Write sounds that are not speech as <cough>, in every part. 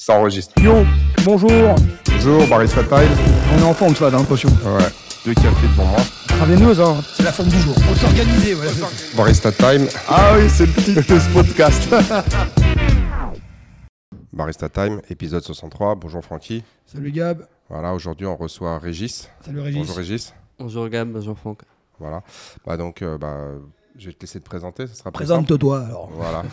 Ça enregistre. Yo, bonjour. Bonjour, Barista Time. On est en forme, ça, j'ai l'impression. Ouais, deux cafés devant moi. Travaillez-nous, hein. C'est la forme du jour. On s'organiser, voilà. Barista Time. Ah oui, c'est le titre de ce podcast. <laughs> Barista Time, épisode 63. Bonjour Francky. Salut Gab. Voilà, aujourd'hui on reçoit Régis. Salut Régis. Bonjour Régis. Bonjour Gab, bonjour Franck. Voilà. Bah donc, euh, bah, je vais te laisser te présenter, ça sera plus Présente-toi alors. Voilà.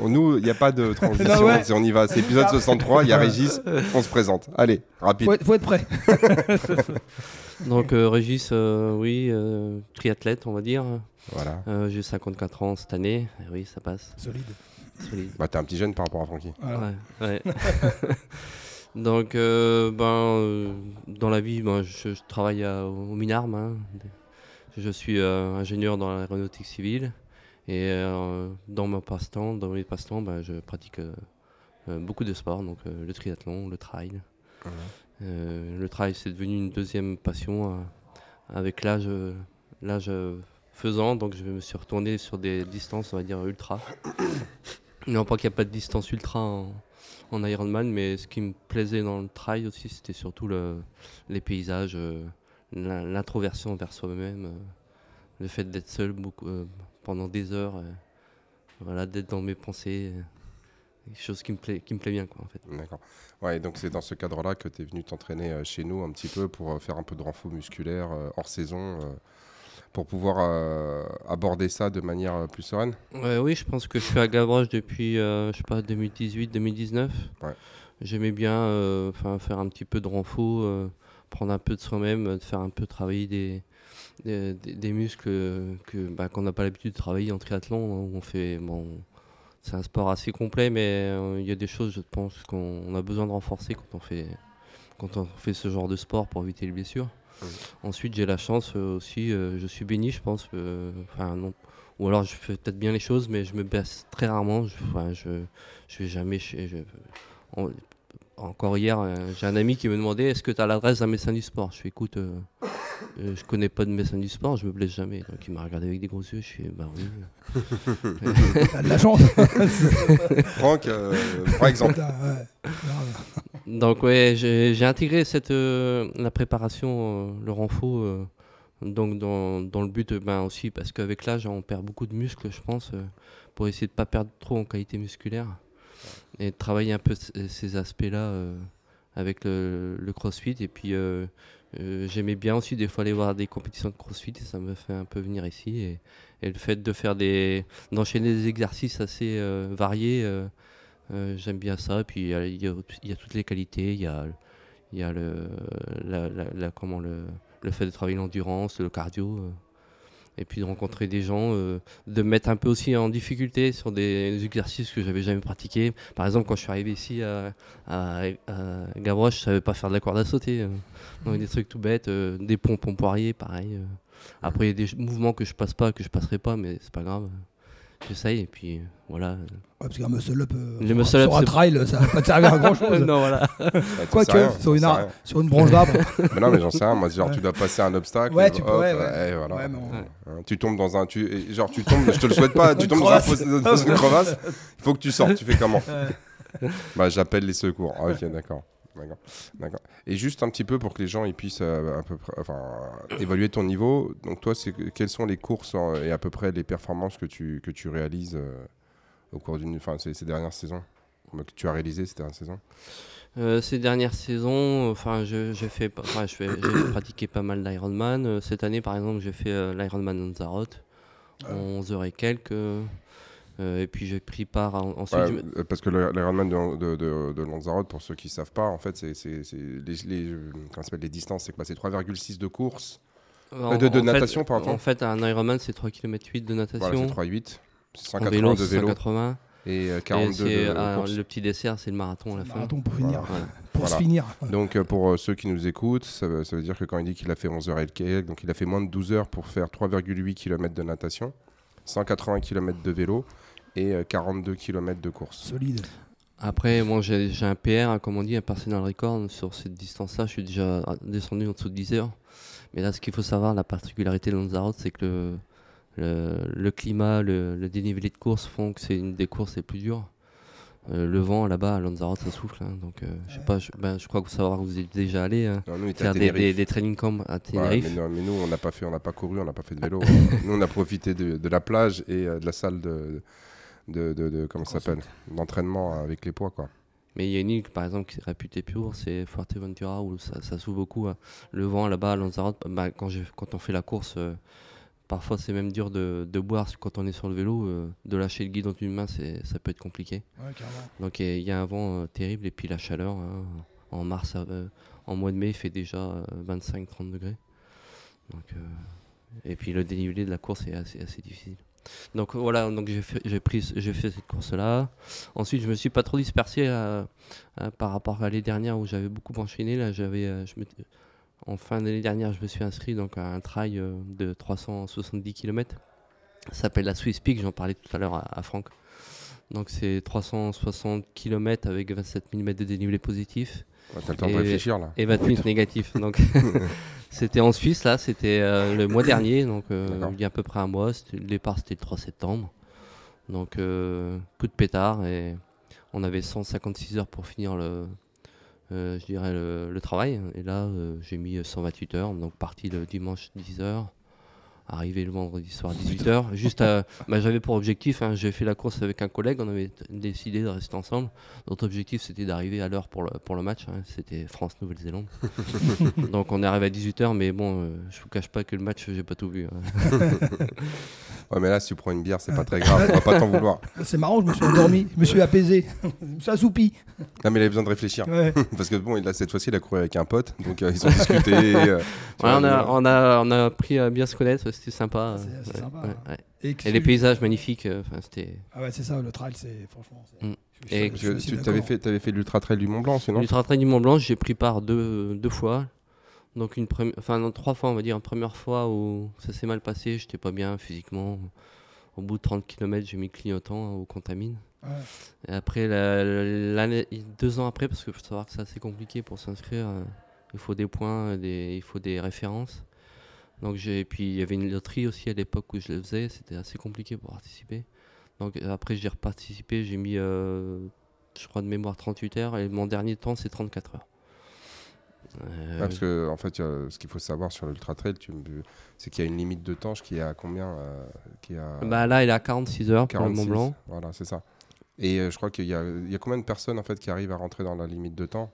On nous, il n'y a pas de <laughs> transition. Non, ouais. c'est- On y va. C'est épisode 63. Il y a Régis. On se présente. Allez, rapide. Faut être, faut être prêt. <laughs> Donc euh, Régis, euh, oui, euh, triathlète on va dire. Voilà. Euh, J'ai 54 ans cette année, Et oui ça passe. Solide. solide. Bah, t'es un petit jeune par rapport à Francky. Voilà. Ouais, ouais. <laughs> Donc euh, ben, euh, dans la vie, ben, je, je travaille à- au Minarm. hein. Je suis euh, ingénieur dans l'aéronautique civile. Et euh, dans mon passe-temps, dans mes passe-temps, ben, je pratique euh, beaucoup de sports, donc le triathlon, le trail. Le trail, c'est devenu une deuxième passion avec l'âge, l'âge faisant. Donc, je me suis retourné sur des distances, on va dire ultra. <coughs> non pas qu'il n'y a pas de distance ultra en, en Ironman, mais ce qui me plaisait dans le trail aussi, c'était surtout le, les paysages, euh, l'introversion vers soi-même, euh, le fait d'être seul beaucoup, euh, pendant des heures, euh, voilà, d'être dans mes pensées. quelque chose qui me plaît, qui me plaît bien, quoi, en fait. D'accord. Ouais, donc c'est dans ce cadre-là que tu es venu t'entraîner euh, chez nous un petit peu pour euh, faire un peu de renfort musculaire euh, hors saison pour pouvoir aborder ça de manière plus sereine. Ouais, oui, je pense que je suis à Gavroche depuis, je sais pas, 2018-2019. Ouais. J'aimais bien enfin, faire un petit peu de renfo, euh, prendre un peu de soi-même, de faire un peu travailler des, des, muscles que bah, qu'on n'a pas l'habitude de travailler en triathlon. hein, où on fait, bon, c'est un sport assez complet, mais euh, il y a des choses, je pense, qu'on on a besoin de renforcer quand on fait, quand on fait ce genre de sport pour éviter les blessures. Ensuite, j'ai la chance euh, aussi, euh, je suis béni, je pense. Enfin, non, ou alors je fais peut-être bien les choses, mais je me baisse très rarement. Je, enfin, je, je vais jamais chez. je- encore hier, euh, j'ai un ami qui me demandait est-ce que tu as l'adresse d'un médecin du sport? Je fais écoute, euh, euh, je connais pas de médecin du sport, je me blesse jamais. Donc il m'a regardé avec des gros yeux. Je suis bah oui. <laughs> T'as de la chance. <laughs> Franck, euh, par exemple. Donc ouais, j'ai intégré cette euh, la préparation, euh, le renfort, euh, donc dans, dans le but ben aussi parce qu'avec l'âge on perd beaucoup de muscles, je pense, euh, pour essayer de pas perdre trop en qualité musculaire et de travailler un peu ces aspects-là euh, avec le, CrossFit et puis euh, euh, j'aimais bien aussi des fois aller voir des compétitions de CrossFit et ça me fait un peu venir ici et, le fait de faire des d'enchaîner des exercices assez variés. J'aime bien ça. Et puis il y, a- toutes les qualités. Il y a, y a le, comment le, le fait de travailler l'endurance, le cardio. Et puis de rencontrer des gens, euh, de me mettre un peu aussi en difficulté sur des exercices que j'avais jamais pratiqués. Par exemple, quand je suis arrivé ici à, Gavroche, je savais pas faire de la corde à sauter. Donc des trucs tout bêtes, euh, des pompes en poirier, pareil. euh. Après, il y a des mouvements que je passe pas, que je passerai pas, mais c'est pas grave. J'essaye et puis euh, voilà. Ouais, parce qu'un muscle-up euh, Les sur- un trail, ça va pas te servir à grand chose. <laughs> non, voilà. <laughs> Bah, Quoique, sur, une ar- sur une branche d'arbre. <laughs> Mais non, mais j'en sais rien. Moi, genre, Ouais. tu dois passer un obstacle. Ouais, tu hop, pourrais, euh, ouais. et voilà. Ouais, on- Hein, Tu tombes dans un. Tu, genre, tu tombes, je te le souhaite pas, tu tombes dans, un dans une crevasse. Il faut que tu sortes. Tu fais comment Ouais. Bah, j'appelle les secours. Ah, ok, d'accord. D'accord. D'accord. Et juste un petit peu pour que les gens ils puissent euh, à peu près, enfin, <coughs> évaluer ton niveau. Donc toi, c'est que- quelles sont les courses et à peu près les performances que tu que tu réalises euh, au cours d'une, enfin, ces, ces dernières saisons, que tu as réalisé ces dernières saisons? Euh, ces dernières saisons, enfin, je- j'ai fait, pas- enfin, je fais- j'ai <coughs> pratiqué pas mal d'Ironman. Cette année, par exemple, j'ai fait l'Ironman Lanzarote, en 11 heures et quelques. Euh, et puis j'ai pris part en- ensuite. Ouais, je euh, parce que l'Ironman de, de, de, de Lanzarote, pour ceux qui ne savent pas, en fait, c'est les, les, euh, comment ça s'appelle, les distances, c'est quoi? C'est 3,6 de course. en- de- de en fait- natation, pardon. En fait, un Ironman, c'est 3 km 8 de Voilà, natation. c'est 3,8. C'est en 180 vélo, de vélo 180. et euh, Et 42 c'est, de euh, course. le petit dessert, c'est le marathon à la fin. Marathon pour finir. Voilà. <laughs> Pour Voilà. se finir. Donc euh, pour euh, ceux qui nous écoutent, ça, veut- ça veut dire que quand il dit qu'il a fait 11 heures et quelques, donc il a fait moins de 12 heures pour faire 3,8 km de natation, 180 km de vélo et euh, 42 km de course. Solide. Après, moi, j'ai j'ai un PR, hein, comme on dit, un personal record sur cette distance-là. Je suis déjà descendu en dessous de 10 heures. Mais là, ce qu'il faut savoir, la particularité de Lanzarote, c'est que le, le, le climat, le, le dénivelé de course font que c'est une des courses les plus dures. euh, le vent là-bas à Lanzarote, ça souffle. hein, donc, euh, je sais pas, je, ben, je crois que vous savoir que vous êtes déjà allé hein, Non, nous, faire des, des, des training camps à Ouais, Tenerife. mais, non, mais nous, on n'a pas fait, on n'a pas couru, on n'a pas fait de vélo. <laughs> nous, on a profité de, de la plage et euh, de la salle de, de, de- de- comment ça s'appelle, d'entraînement avec les poids, quoi. Mais il y a une île, par exemple, qui est réputée pure, c'est Fuerteventura, où ça, ça souffle beaucoup. hein. Le vent là-bas à Lanzarote, bah, quand, quand on fait la course, euh, parfois c'est même dur de, de boire quand on est sur le vélo. euh, de lâcher le guide dans une main, c'est- ça peut être compliqué. Ouais. Donc il y a un vent euh, terrible et puis la chaleur. hein, en mars, euh, en mois de mai, il fait déjà euh, 25-30 degrés. Donc, euh, et puis le dénivelé de la course est assez, assez difficile. Donc voilà, donc j'ai fait, pris, j'ai fait cette course-là. Ensuite, je me suis pas trop dispersé euh, euh, par rapport à l'année dernière où j'avais beaucoup enchaîné. Là, j'avais, euh, en fin d'année dernière, je me suis inscrit donc à un trail de 370 km. Ça s'appelle la Swiss Peak, j'en parlais tout à l'heure à Franck. Donc c'est 360 km avec 27 mm de dénivelé positif Ouais, T'as le temps de Et- réfléchir, là. et 28 <laughs> négatifs. Donc <laughs> <laughs> c'était en Suisse là, c'était euh, le mois dernier, donc euh, il y a à peu près un mois. Le départ c'était le 3 septembre. Donc euh, coup de pétard et on avait 156 heures pour finir le, euh, je dirais le, le travail. Et là j'ai mis 128 heures, donc parti le dimanche 10 heures. Arrivé le vendredi soir 18h. Juste, à- bah, j'avais pour objectif, hein, j'ai fait la course avec un collègue, on avait décidé de rester ensemble. Notre objectif c'était d'arriver à l'heure pour le, pour le match, hein, c'était France-Nouvelle-Zélande. <laughs> Donc on est arrivé à 18h, mais bon, euh, je vous cache pas que le match j'ai pas tout vu. hein. <laughs> Ouais, mais là, si tu prends une bière, c'est pas très grave, on va pas t'en vouloir. <laughs> C'est marrant, je me suis endormi, je me suis apaisé, je me suis assoupi. Non, mais il avait besoin de réfléchir. Ouais. Parce que bon, il a- cette fois-ci, il a couru avec un pote, donc euh, ils ont discuté. euh, Ouais, on, a, on, a, on a appris à bien se connaître, c'était sympa. C'est- ouais, sympa, ouais, hein. ouais. Et, que Et les paysages magnifiques, euh, enfin, c'était. Ah ouais, c'est ça, le trail, c'est franchement. Mm. je Et je que tu t'avais fait, t'avais fait l'Ultra Trail du Mont Blanc, sinon L'Ultra Trail du Mont Blanc, j'ai pris part deux, deux fois. Donc une première, enfin non, trois fois on va dire. Une première fois où ça s'est mal passé, j'étais pas bien physiquement. Au bout de 30 km, j'ai mis clignotant au contamine. Ouais. Et après, la- l'année, deux ans après, parce qu'il faut savoir que c'est assez compliqué pour s'inscrire, euh, il faut des points, des, il faut des références. Donc j'ai, puis il y avait une loterie aussi à l'époque où je le faisais, c'était assez compliqué pour participer. Donc euh, après j'ai reparticipé, j'ai mis, euh, je crois de mémoire 38 heures et mon dernier temps c'est 34 heures. Euh, Ouais, parce que en fait, ce qu'il faut savoir sur l'Ultra Trail, c'est qu'il y a une limite de temps qui est à combien euh, qui à bah là il est à 46 heures pour le 46. Mont Blanc. Voilà, c'est ça. Et je crois qu'il y a, y a combien de personnes en fait qui arrivent à rentrer dans la limite de temps?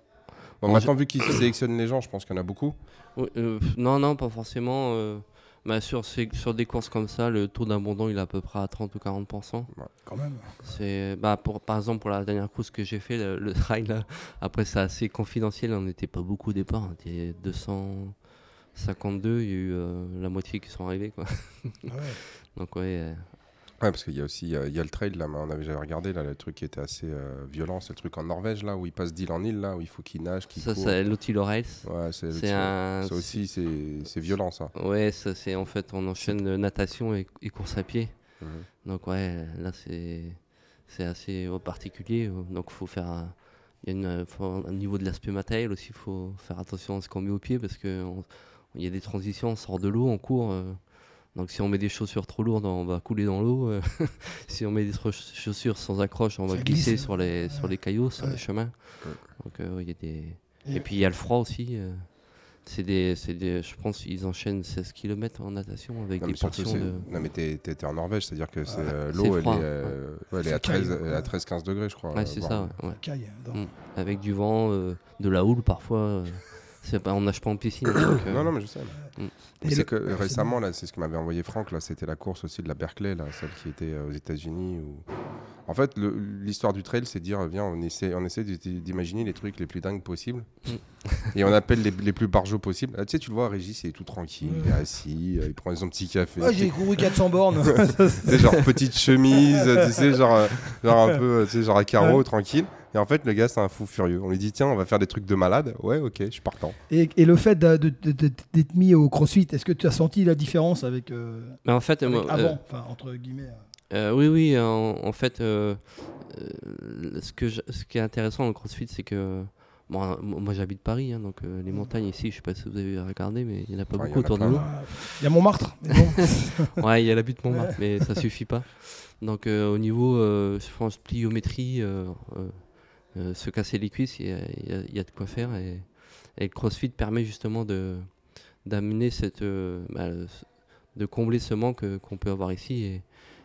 Bon, En maintenant, vu qu'ils sélectionnent les gens, je pense qu'il y en a beaucoup. Oui, euh, non, non, pas forcément. euh, bah, sur, ces- sur des courses comme ça, le taux d'abandon il est à peu près à 30 ou 40%. Quand même. C'est, bah, pour, par exemple, pour la dernière course que j'ai fait, le, le <laughs> trail, là, après c'est assez confidentiel, on n'était pas beaucoup au départ, on était 252, il y a eu euh, la moitié qui sont arrivés. Quoi. Ah ouais. <laughs> Donc ouais, Ouais, parce qu'il y a aussi euh, il y a le trail là, mais on avait j'avais regardé là, le truc qui était assez euh, violent, c'est le truc en Norvège là où ils passent d'île en île là où il faut qu'ils nagent, qu'ils ça c'est l'outil Rails. Ouais, c'est un... ça aussi c'est c'est violent ça. Ouais, ça c'est en fait, on enchaîne natation et, et course à pied. Mhm. Donc ouais, là c'est c'est assez euh, particulier. Donc faut faire un, il y a une, faut- au niveau de l'aspect matériel aussi, il faut faire attention à ce qu'on met au pied parce que on- il y a des transitions, on sort de l'eau, on court. euh, donc si on met des chaussures trop lourdes, on va couler dans l'eau. euh, <laughs> si on met des chaussures sans accroche, on va glisser glisse. sur les sur les cailloux, sur Ouais. les chemins. Ouais. Donc euh, il y a des Et- puis il y a le froid aussi. euh, c'est des, c'est des, je pense qu'ils enchaînent 16 km en natation avec Non, des portions de. non, mais t'es t'es- t'es en Norvège, c'est-à-dire que c'est, Ouais. euh, C'est l'eau, elle, euh, ouais, elle est à 13, caille, elle est à ouais. 13-15 degrés, je crois. Ouais, c'est ça. ouais, ouais. Caille, dedans. Mm. Avec du vent, euh, de la houle parfois. <laughs> euh, c'est pas, on nage pas en piscine. <coughs> donc, euh, Non, non, mais je sais. Mm. Et C'est le- que c'est récemment, là, c'est ce que m'avait envoyé Franck, là, c'était la course aussi de la Berkeley, là, celle qui était euh, aux États-Unis. Où... En fait, l'histoire du trail, c'est de dire, viens, on essaie, on essaie d'i- d'imaginer les trucs les plus dingues possibles. Mm. Et on appelle les, les plus barjots possibles. Ah, tu sais, tu le vois, Régis, il est tout tranquille, il est assis, euh, il prend son petit café. Ouais, j'ai couru 400 bornes. <laughs> sais, genre petite chemise, tu sais, genre, euh, genre un peu, tu sais, genre à carreau, Ouais. tranquille. Et en fait, le gars, c'est un fou furieux. On lui dit, tiens, on va faire des trucs de malade. Ouais, ok, je suis partant. et, et le fait d'être mis au crossfit, est-ce que tu as senti la différence avec, euh, Mais en fait, avec moi, avant entre guillemets. Euh. oui, oui, en, en fait, euh, euh, ce, que je- ce qui est intéressant dans le CrossFit, c'est que Bon, euh, moi j'habite Paris, hein, donc euh, les montagnes ici, je sais pas si vous avez regardé, mais il n'y en a pas Ouais, beaucoup autour de nous. Il y a Montmartre. mais bon. <laughs> Ouais, il y a la butte Montmartre, mais ça suffit pas. Donc euh, au niveau, euh, je pense, pliométrie, euh, euh, euh, se casser les cuisses, il y a, y y de quoi faire. Et, et le CrossFit permet justement de d'amener cette, euh, bah, de combler ce manque qu'on peut avoir ici et,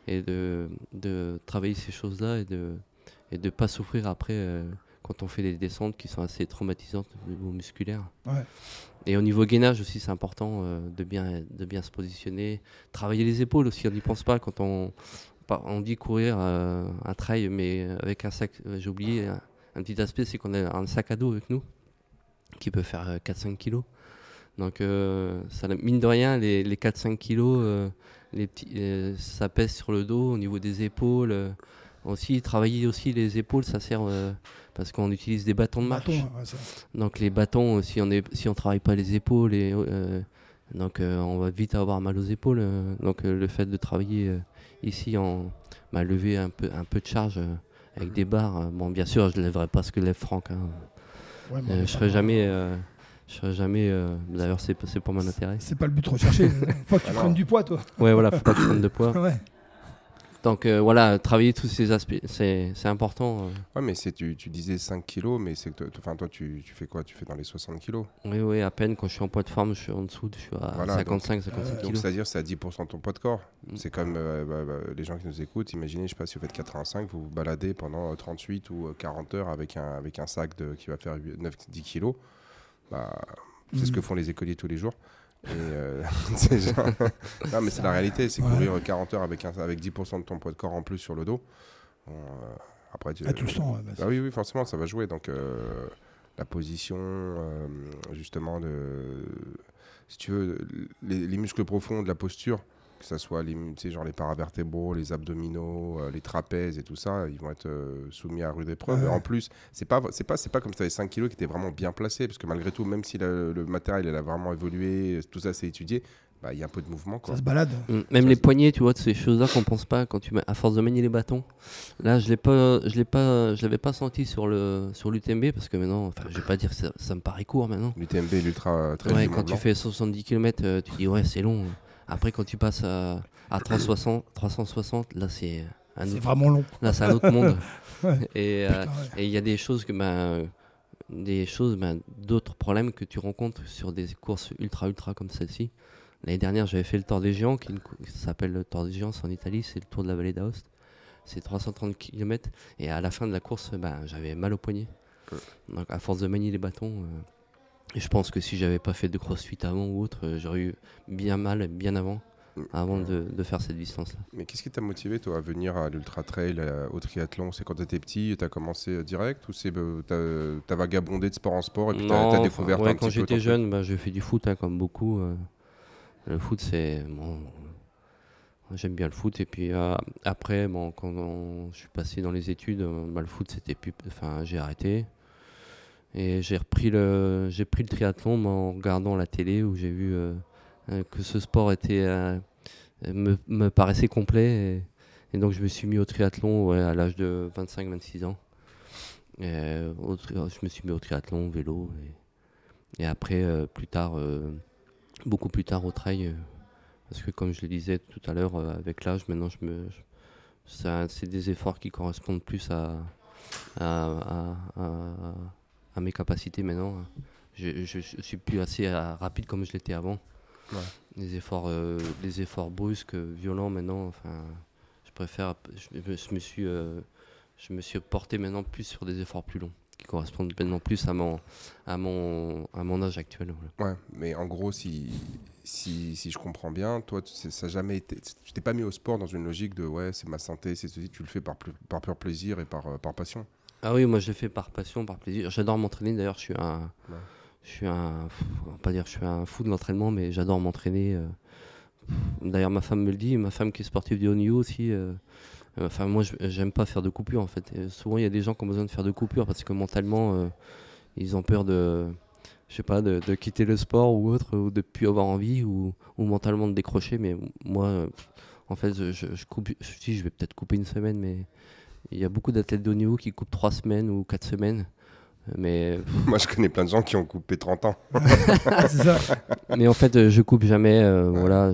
et de, de travailler ces choses-là et de et de pas souffrir après euh, quand on fait des descentes qui sont assez traumatisantes au niveau musculaire. Ouais. Et au niveau gainage aussi, c'est important euh, de, bien, de bien se positionner. Travailler les épaules aussi, on n'y pense pas quand on, on dit courir euh, un trail, mais avec un sac. euh, J'ai oublié un, un petit aspect, c'est qu'on a un sac à dos avec nous qui peut faire euh, 4-5 kilos. Donc, ça, mine de rien, les, les 4-5 kilos, les petits, euh, ça pèse sur le dos au niveau des épaules. euh. aussi, travailler aussi les épaules, ça sert euh, parce qu'on utilise des bâtons de marche. Bâton, ouais, ça. Donc les bâtons, si on est, si on travaille pas les épaules, et, euh, donc on va vite avoir mal aux épaules. donc le fait de travailler ici en bah, lever un peu, un peu de charge avec des barres. bon, bien sûr, je ne lèverai pas ce que lève Franck. hein. Ouais, je serai jamais, je serai jamais. euh, D'ailleurs, c'est pour mon intérêt. C'est pas le but recherché. <laughs> Faut que tu prennes du poids, toi. Ouais, voilà, faut pas que je prenne de poids. Ouais. Donc euh, voilà, travailler tous ces aspects, c'est important. euh. Ouais, mais tu, tu disais 5 kilos, mais c'est que toi- enfin, toi, tu, tu fais quoi? Tu fais dans les 60 kilos? Oui, oui, à peine quand je suis en poids de forme, je suis en dessous, je suis à Voilà, donc- 55, 57 Donc, kilos. c'est-à-dire c'est à 10% de ton poids de corps. Mm. C'est comme euh, bah, bah, les gens qui nous écoutent. Imaginez, je sais pas si vous faites 85, vous vous baladez pendant euh, 38 ou euh, 40 heures avec un, avec un sac de, qui va faire 9-10 kilos. Bah, c'est ce Mm. que font les écoliers tous les jours. Et euh, <laughs> c'est genre- non, mais c'est la réalité. C'est courir 40 heures avec, un, avec 10% de ton poids de corps en plus sur le dos. Euh, après, tu, Ah, tu le sens. bah, ah oui, oui, forcément, ça va jouer. Donc, euh, la position, justement, de, si tu veux, les, les muscles profonds de la posture, que ce soit les, tu sais, genre les paravertébraux, les abdominaux, euh, les trapèzes et tout ça, ils vont être euh, soumis à rude épreuve. Ouais. En plus, c'est pas, c'est pas, c'est pas comme si tu avais 5 kilos qui étaient vraiment bien placés, parce que malgré tout, même si le, le matériel elle a vraiment évolué, tout ça c'est étudié, bah, il y a un peu de mouvement. Quoi. Ça se balade. Mm, Même Ça, les poignets, tu vois, de ces choses-là qu'on pense pas quand tu mets, à force de manier les bâtons. Là, je l'ai pas, je l'ai pas, je l'avais pas senti sur le sur l'UTMB parce que maintenant, enfin, je vais pas dire que ça, ça me paraît court maintenant. L'UTMB l'ultra très Ouais, quand tu fais 70 km, tu dis ouais, c'est long. Après, quand tu passes à, à 360, 360, là, c'est un C'est autre, vraiment long. là, c'est un autre monde. <laughs> Ouais. Et euh, ouais. et il y a des choses que ben, des choses, ben, d'autres problèmes que tu rencontres sur des courses ultra ultra comme celle-ci. L'année dernière, j'avais fait le Tour des Géants, qui, s'appelle le Tour des Géants, en Italie, c'est le Tour de la vallée d'Aoste. C'est 330 km et à la fin de la course, ben, j'avais mal au poignet. Donc à force de manier les bâtons, euh, et je pense que si j'avais pas fait de crossfit avant ou autre, euh, j'aurais eu bien mal bien avant, avant de, de faire cette distance-là. Mais qu'est-ce qui t'a motivé, toi, à venir à l'Ultra Trail, au triathlon? C'est quand tu étais petit, tu as commencé euh, direct ou c'est euh, t'as t'as vagabondé de sport en sport et puis tu as, Non, découvert ouais, un quand j'étais jeune, bah, j'ai fait du foot, hein, comme beaucoup. euh. le foot, c'est. Bon, J'aime bien le foot. Et puis euh, après, bon, quand on- je suis passé dans les études, bah, le foot, c'était plus. Enfin, j'ai arrêté. Et j'ai repris le, j'ai pris le triathlon en regardant la télé où j'ai vu euh, euh, que ce sport était, euh, me, me paraissait complet. Et, donc je me suis mis au triathlon à l'âge de 25-26 ans. Je me suis mis au triathlon, au vélo. Et, après, plus tard, beaucoup plus tard au trail. parce que comme je le disais tout à l'heure, avec l'âge, maintenant, je me, c'est des efforts qui correspondent plus à- à mes capacités maintenant. Je, je, je suis plus assez rapide comme je l'étais avant. Ouais. Les efforts, euh, les efforts brusques, violents maintenant. Enfin, je préfère. Je, me- je me suis, euh, je me suis porté maintenant plus sur des efforts plus longs, qui correspondent maintenant plus à mon, à mon, à mon âge actuel. voilà. Ouais, mais en gros, si, si, si je comprends bien, toi, ça a jamais été. Tu t'es pas mis au sport dans une logique de ouais, c'est ma santé, c'est ceci. Tu le fais par, par pur plaisir et par, euh, par passion. Ah oui, moi je le fais par passion, par plaisir. J'adore m'entraîner. D'ailleurs, je suis un, Ouais. je suis un, pff, on va pas dire je suis un fou de l'entraînement, mais j'adore m'entraîner. euh. D'ailleurs, ma femme me le dit, ma femme qui est sportive de haut niveau aussi. euh, euh, Enfin, moi, je- j'aime pas faire de coupures en fait. Et souvent, il y a des gens qui ont besoin de faire de coupures parce que mentalement, euh, ils ont peur de, je sais pas, de, de quitter le sport ou autre, ou de plus avoir envie, ou, ou mentalement de décrocher. Mais moi, en fait, je, je, coupe, dis, je vais peut-être couper une semaine, mais il y a beaucoup d'athlètes de haut niveau qui coupent trois semaines ou quatre semaines Mais, <laughs> Moi, je connais plein de gens qui ont coupé 30 ans. <laughs> C'est ça. mais en fait, je coupe jamais. euh, Voilà,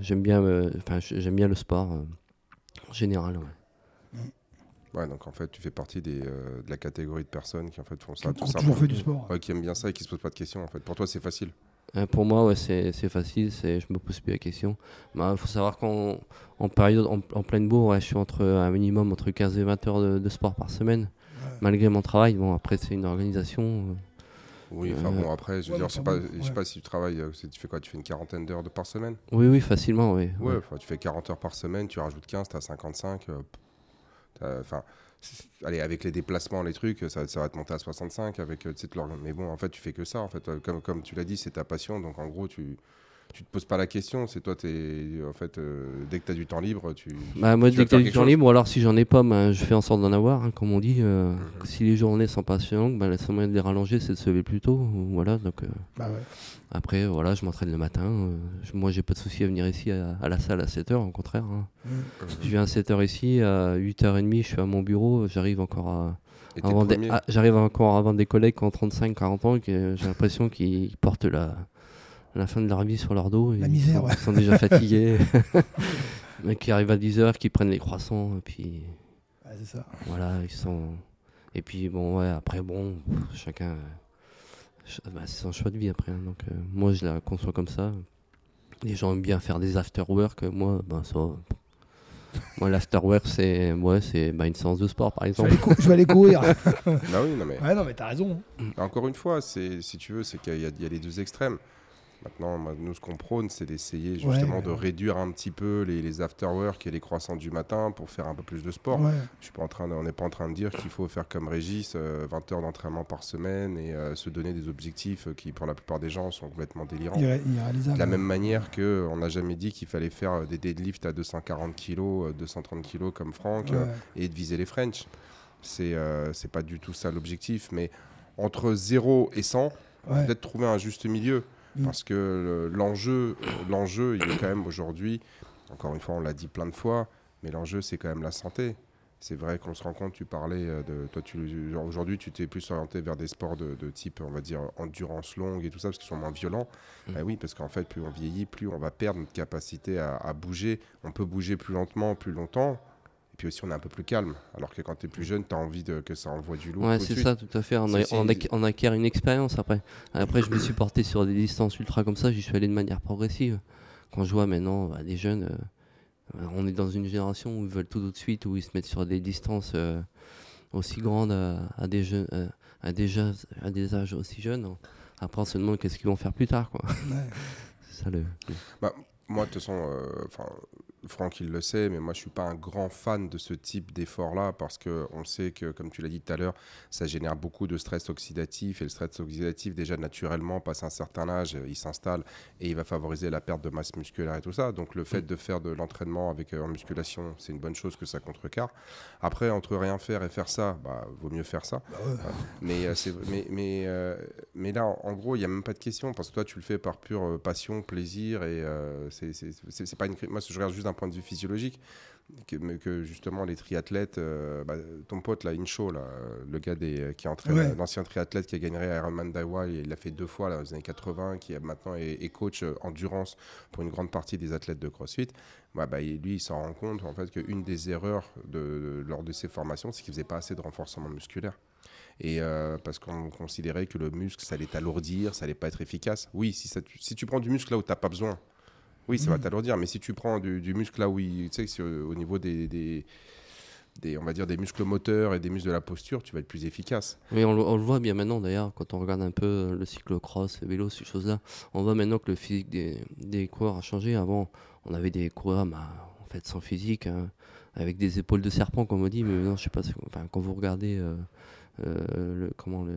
j'aime bien, euh, enfin, je- j'aime bien le sport euh, en général. ouais. Ouais, donc en fait, tu fais partie des, euh, de la catégorie de personnes qui en fait font ça Qui ont toujours fait du sport. Ouais, qui aiment bien ça et qui se posent pas de questions en fait. Pour toi, c'est facile. Euh, pour moi, ouais, c'est facile. c'est- Je me pose plus la question. Il faut savoir qu'en en période, en, en pleine bourre, ouais, je suis entre un minimum entre 15 et 20 heures de, de sport par semaine. Malgré mon travail, bon, après, c'est une organisation. euh, Oui, enfin Euh, bon, après, je veux ouais, dire, c'est pas, je sais pas si tu travailles, tu fais quoi Tu fais une quarantaine d'heures de par semaine? Oui, oui, facilement, oui. Ouais, tu fais 40 heures par semaine, tu rajoutes 15, tu as 55. euh, t'as- Enfin, allez, avec les déplacements, les trucs, ça, va te monter à 65 avec euh, Mais bon, en fait, tu fais que ça. En fait, Euh, comme, comme tu l'as dit, c'est ta passion. Donc, en gros, tu tu te poses pas la question. C'est toi, es, en fait, euh, dès que tu as du temps libre, tu. Bah, moi, tu dès que faire t'as du temps chose. libre, ou alors si j'en ai pas, ben, je fais en sorte d'en avoir, hein, comme on dit. euh, Mhm. Si les journées sont pas assez longues, ben, la seule moyen de les rallonger, c'est de se lever plus tôt. Voilà, donc, euh, Bah ouais. après, voilà, je m'entraîne le matin. euh, je- moi, j'ai pas de souci à venir ici à, à la salle à 7h, au contraire. hein. Je viens à 7h ici, à 8h30, je suis à mon bureau, j'arrive encore à. Et ah, j'arrive encore avant des collègues qui ont 35-40 ans, que j'ai l'impression qu'ils portent la, la fin de leur vie sur leur dos. et La ils misère, sont, ouais. ils sont déjà <laughs> fatigués. <laughs> Mais qui arrivent à 10h, qui prennent les croissants, et puis Ouais, c'est ça. voilà, ils sont. Et puis bon, ouais, après, bon, chacun. ch- bah, c'est son choix de vie après. hein, donc euh, moi, je la conçois comme ça. Les gens aiment bien faire des after-work. Moi, ben ça. Moi, l'after-work, c'est ouais, c'est bah, une séance de sport, par Je vais exemple. aller, cou- je vais aller courir. <laughs> Bah oui, non mais. ouais, non, mais t'as raison. Encore une fois, c'est si tu veux, c'est qu'il y a les deux extrêmes. Maintenant, nous, ce qu'on prône, c'est d'essayer justement Ouais, de ouais. réduire un petit peu les, les after-work et les croissants du matin pour faire un peu plus de sport. Ouais. Je suis pas en train de- on n'est pas en train de dire qu'il faut faire comme Régis, euh, 20 heures d'entraînement par semaine et euh, se donner des objectifs euh, qui, pour la plupart des gens, sont complètement délirants. De la même manière qu'on n'a jamais dit qu'il fallait faire euh, des deadlifts à 240 kg, euh, 230 kg comme Franck euh, et de viser les French. C'est euh, c'est pas du tout ça l'objectif, mais entre 0 et 100, Ouais. peut-être trouver un juste milieu. Mm. Parce que le- l'enjeu, l'enjeu, il est quand même aujourd'hui, encore une fois, on l'a dit plein de fois, mais l'enjeu, c'est quand même la santé. C'est vrai qu'on se rend compte, tu parlais euh, de. Toi, tu, aujourd'hui, tu t'es plus orienté vers des sports de, de type, on va dire, endurance longue et tout ça, parce qu'ils sont moins violents. Mm. Bah oui, parce qu'en fait, plus on vieillit, plus on va perdre notre capacité à, à bouger. On peut bouger plus lentement, plus longtemps. Puis aussi, on est un peu plus calme. Alors que quand tu es plus jeune, tu as envie de, que ça envoie du lourd. Ouais, c'est ça, tout à fait. On, a- on, c'est- acqu- on acquiert une expérience après. Après, je me suis porté sur des distances ultra comme ça, j'y suis allé de manière progressive. Quand je vois maintenant bah, des jeunes, euh, on est dans une génération où ils veulent tout tout de suite, où ils se mettent sur des distances euh, aussi grandes à, à des jeunes, euh, à, des jeunes- à des âges aussi jeunes. Après, on se demande qu'est-ce qu'ils vont faire plus tard. Quoi. Ouais. <laughs> C'est ça le. Moi, de toute façon, euh, Franck, il le sait, mais moi, je suis pas un grand fan de ce type d'effort-là parce que on sait que, comme tu l'as dit tout à l'heure, ça génère beaucoup de stress oxydatif et le stress oxydatif, déjà naturellement, passe un certain âge, euh, il s'installe et il va favoriser la perte de masse musculaire et tout ça. Donc, le fait de faire de l'entraînement avec euh, en musculation, c'est une bonne chose que ça contrecarre. Après, entre rien faire et faire ça, bah, vaut mieux faire ça. Bah ouais. Mais, euh, c'est- mais, mais, euh, mais là, en, en gros, il n'y a même pas de question parce que toi, tu le fais par pure euh, passion, plaisir et euh, c'est- c'est c'est- c'est pas une. Moi, je regarde juste d'un point de vue physiologique que, mais que justement les triathlètes, euh, bah, ton pote là, Incho, là, euh, le gars des, qui entraîne, Ouais. l'ancien triathlète qui a gagné Ironman Daiwa, il l'a fait deux fois là, aux années 80, qui est maintenant est, est coach euh, endurance pour une grande partie des athlètes de CrossFit. Bah, et lui, il s'en rend compte en fait qu'une des erreurs de, de- lors de ses formations, c'est qu'il faisait pas assez de renforcement musculaire. Et euh, parce qu'on considérait que le muscle, ça allait t'alourdir, ça allait pas être efficace. Oui, si, ça, si tu prends du muscle là où tu n'as pas besoin, oui, ça va Mhm. t'alourdir. Mais si tu prends du, du muscle là où, il- tu sais, au niveau des, des, des- on va dire des muscles moteurs et des muscles de la posture, tu vas être plus efficace. Oui, on, le- on le voit bien maintenant d'ailleurs, quand on regarde un peu euh, le cyclocross, le vélo, ces choses-là. On voit maintenant que le physique des, des coureurs a changé. Avant, on avait des coureurs bah, en fait, sans physique, hein, avec des épaules de serpent, comme on dit. Mais maintenant, je sais pas, enfin, quand vous regardez euh, euh, le, comment, le,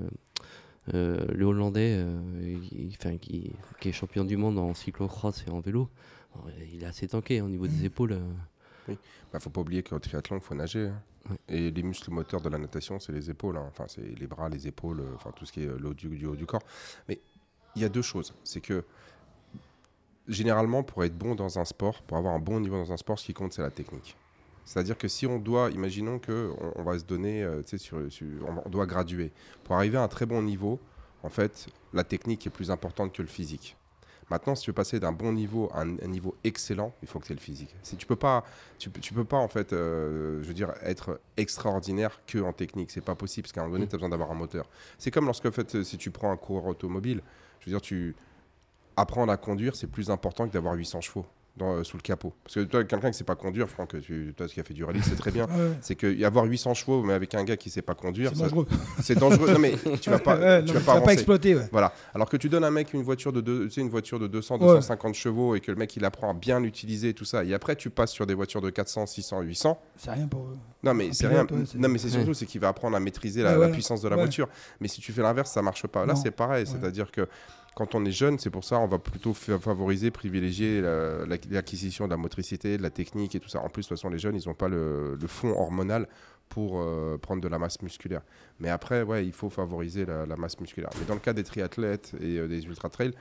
euh, le Hollandais, euh, il- enfin, qui, qui est champion du monde en cyclocross et en vélo, il est assez tanké au niveau des épaules. euh. Bah, faut pas oublier qu'au triathlon, il faut nager. hein. Et les muscles moteurs de la natation, c'est les épaules. hein. Enfin, c'est les bras, les épaules, enfin tout ce qui est le haut du, du haut du corps. Mais il y a deux choses. C'est que généralement, pour être bon dans un sport, pour avoir un bon niveau dans un sport, ce qui compte, c'est la technique. C'est-à-dire que si on doit, imaginons que on, on va se donner, euh, sur, sur- on, doit graduer. Pour arriver à un très bon niveau, en fait, la technique est plus importante que le physique. Maintenant, si tu veux passer d'un bon niveau à un, un niveau excellent, il faut que tu aies le physique. Si tu peux pas, tu, peux- tu peux pas en fait, euh, je veux dire, être extraordinaire que en technique. C'est pas possible parce qu'à un moment donné, tu as besoin d'avoir un moteur. C'est comme lorsque en fait, si tu prends un coureur automobile, je veux dire, tu apprendre à conduire, c'est plus important que d'avoir 800 chevaux dans, euh, sous le capot. Parce que toi, quelqu'un qui sait pas conduire, Franck, tu, toi qui as fait du rallye, c'est très bien. <laughs> Ouais, C'est que y avoir 800 chevaux, mais avec un gars qui sait pas conduire, c'est dangereux. <laughs> c'est dangereux. non mais tu vas pas, <laughs> Ouais, tu non, vas pas ça va avancer. exploiter. Ouais. Voilà. Alors que tu donnes à un mec une voiture de, deux- tu sais, une voiture de 200, Ouais. 250 chevaux et que le mec il apprend à bien l'utiliser et tout ça. Et après tu passes sur des voitures de 400, 600, 800. C'est rien pour eux. Non mais c'est rien. non mais c'est surtout c'est qu'il va apprendre à maîtriser la, la puissance de la voiture. Mais si tu fais l'inverse, ça marche pas. Là c'est pareil. C'est-à-dire que quand on est jeune, c'est pour ça on va plutôt fa- favoriser, privilégier la- la- l'acquisition de la motricité, de la technique et tout ça. En plus de toute façon les jeunes ils n'ont pas le, le fond hormonal pour euh, prendre de la masse musculaire. Mais après, ouais, il faut favoriser la, la masse musculaire. Mais dans le cas des triathlètes et euh, des ultra-trails,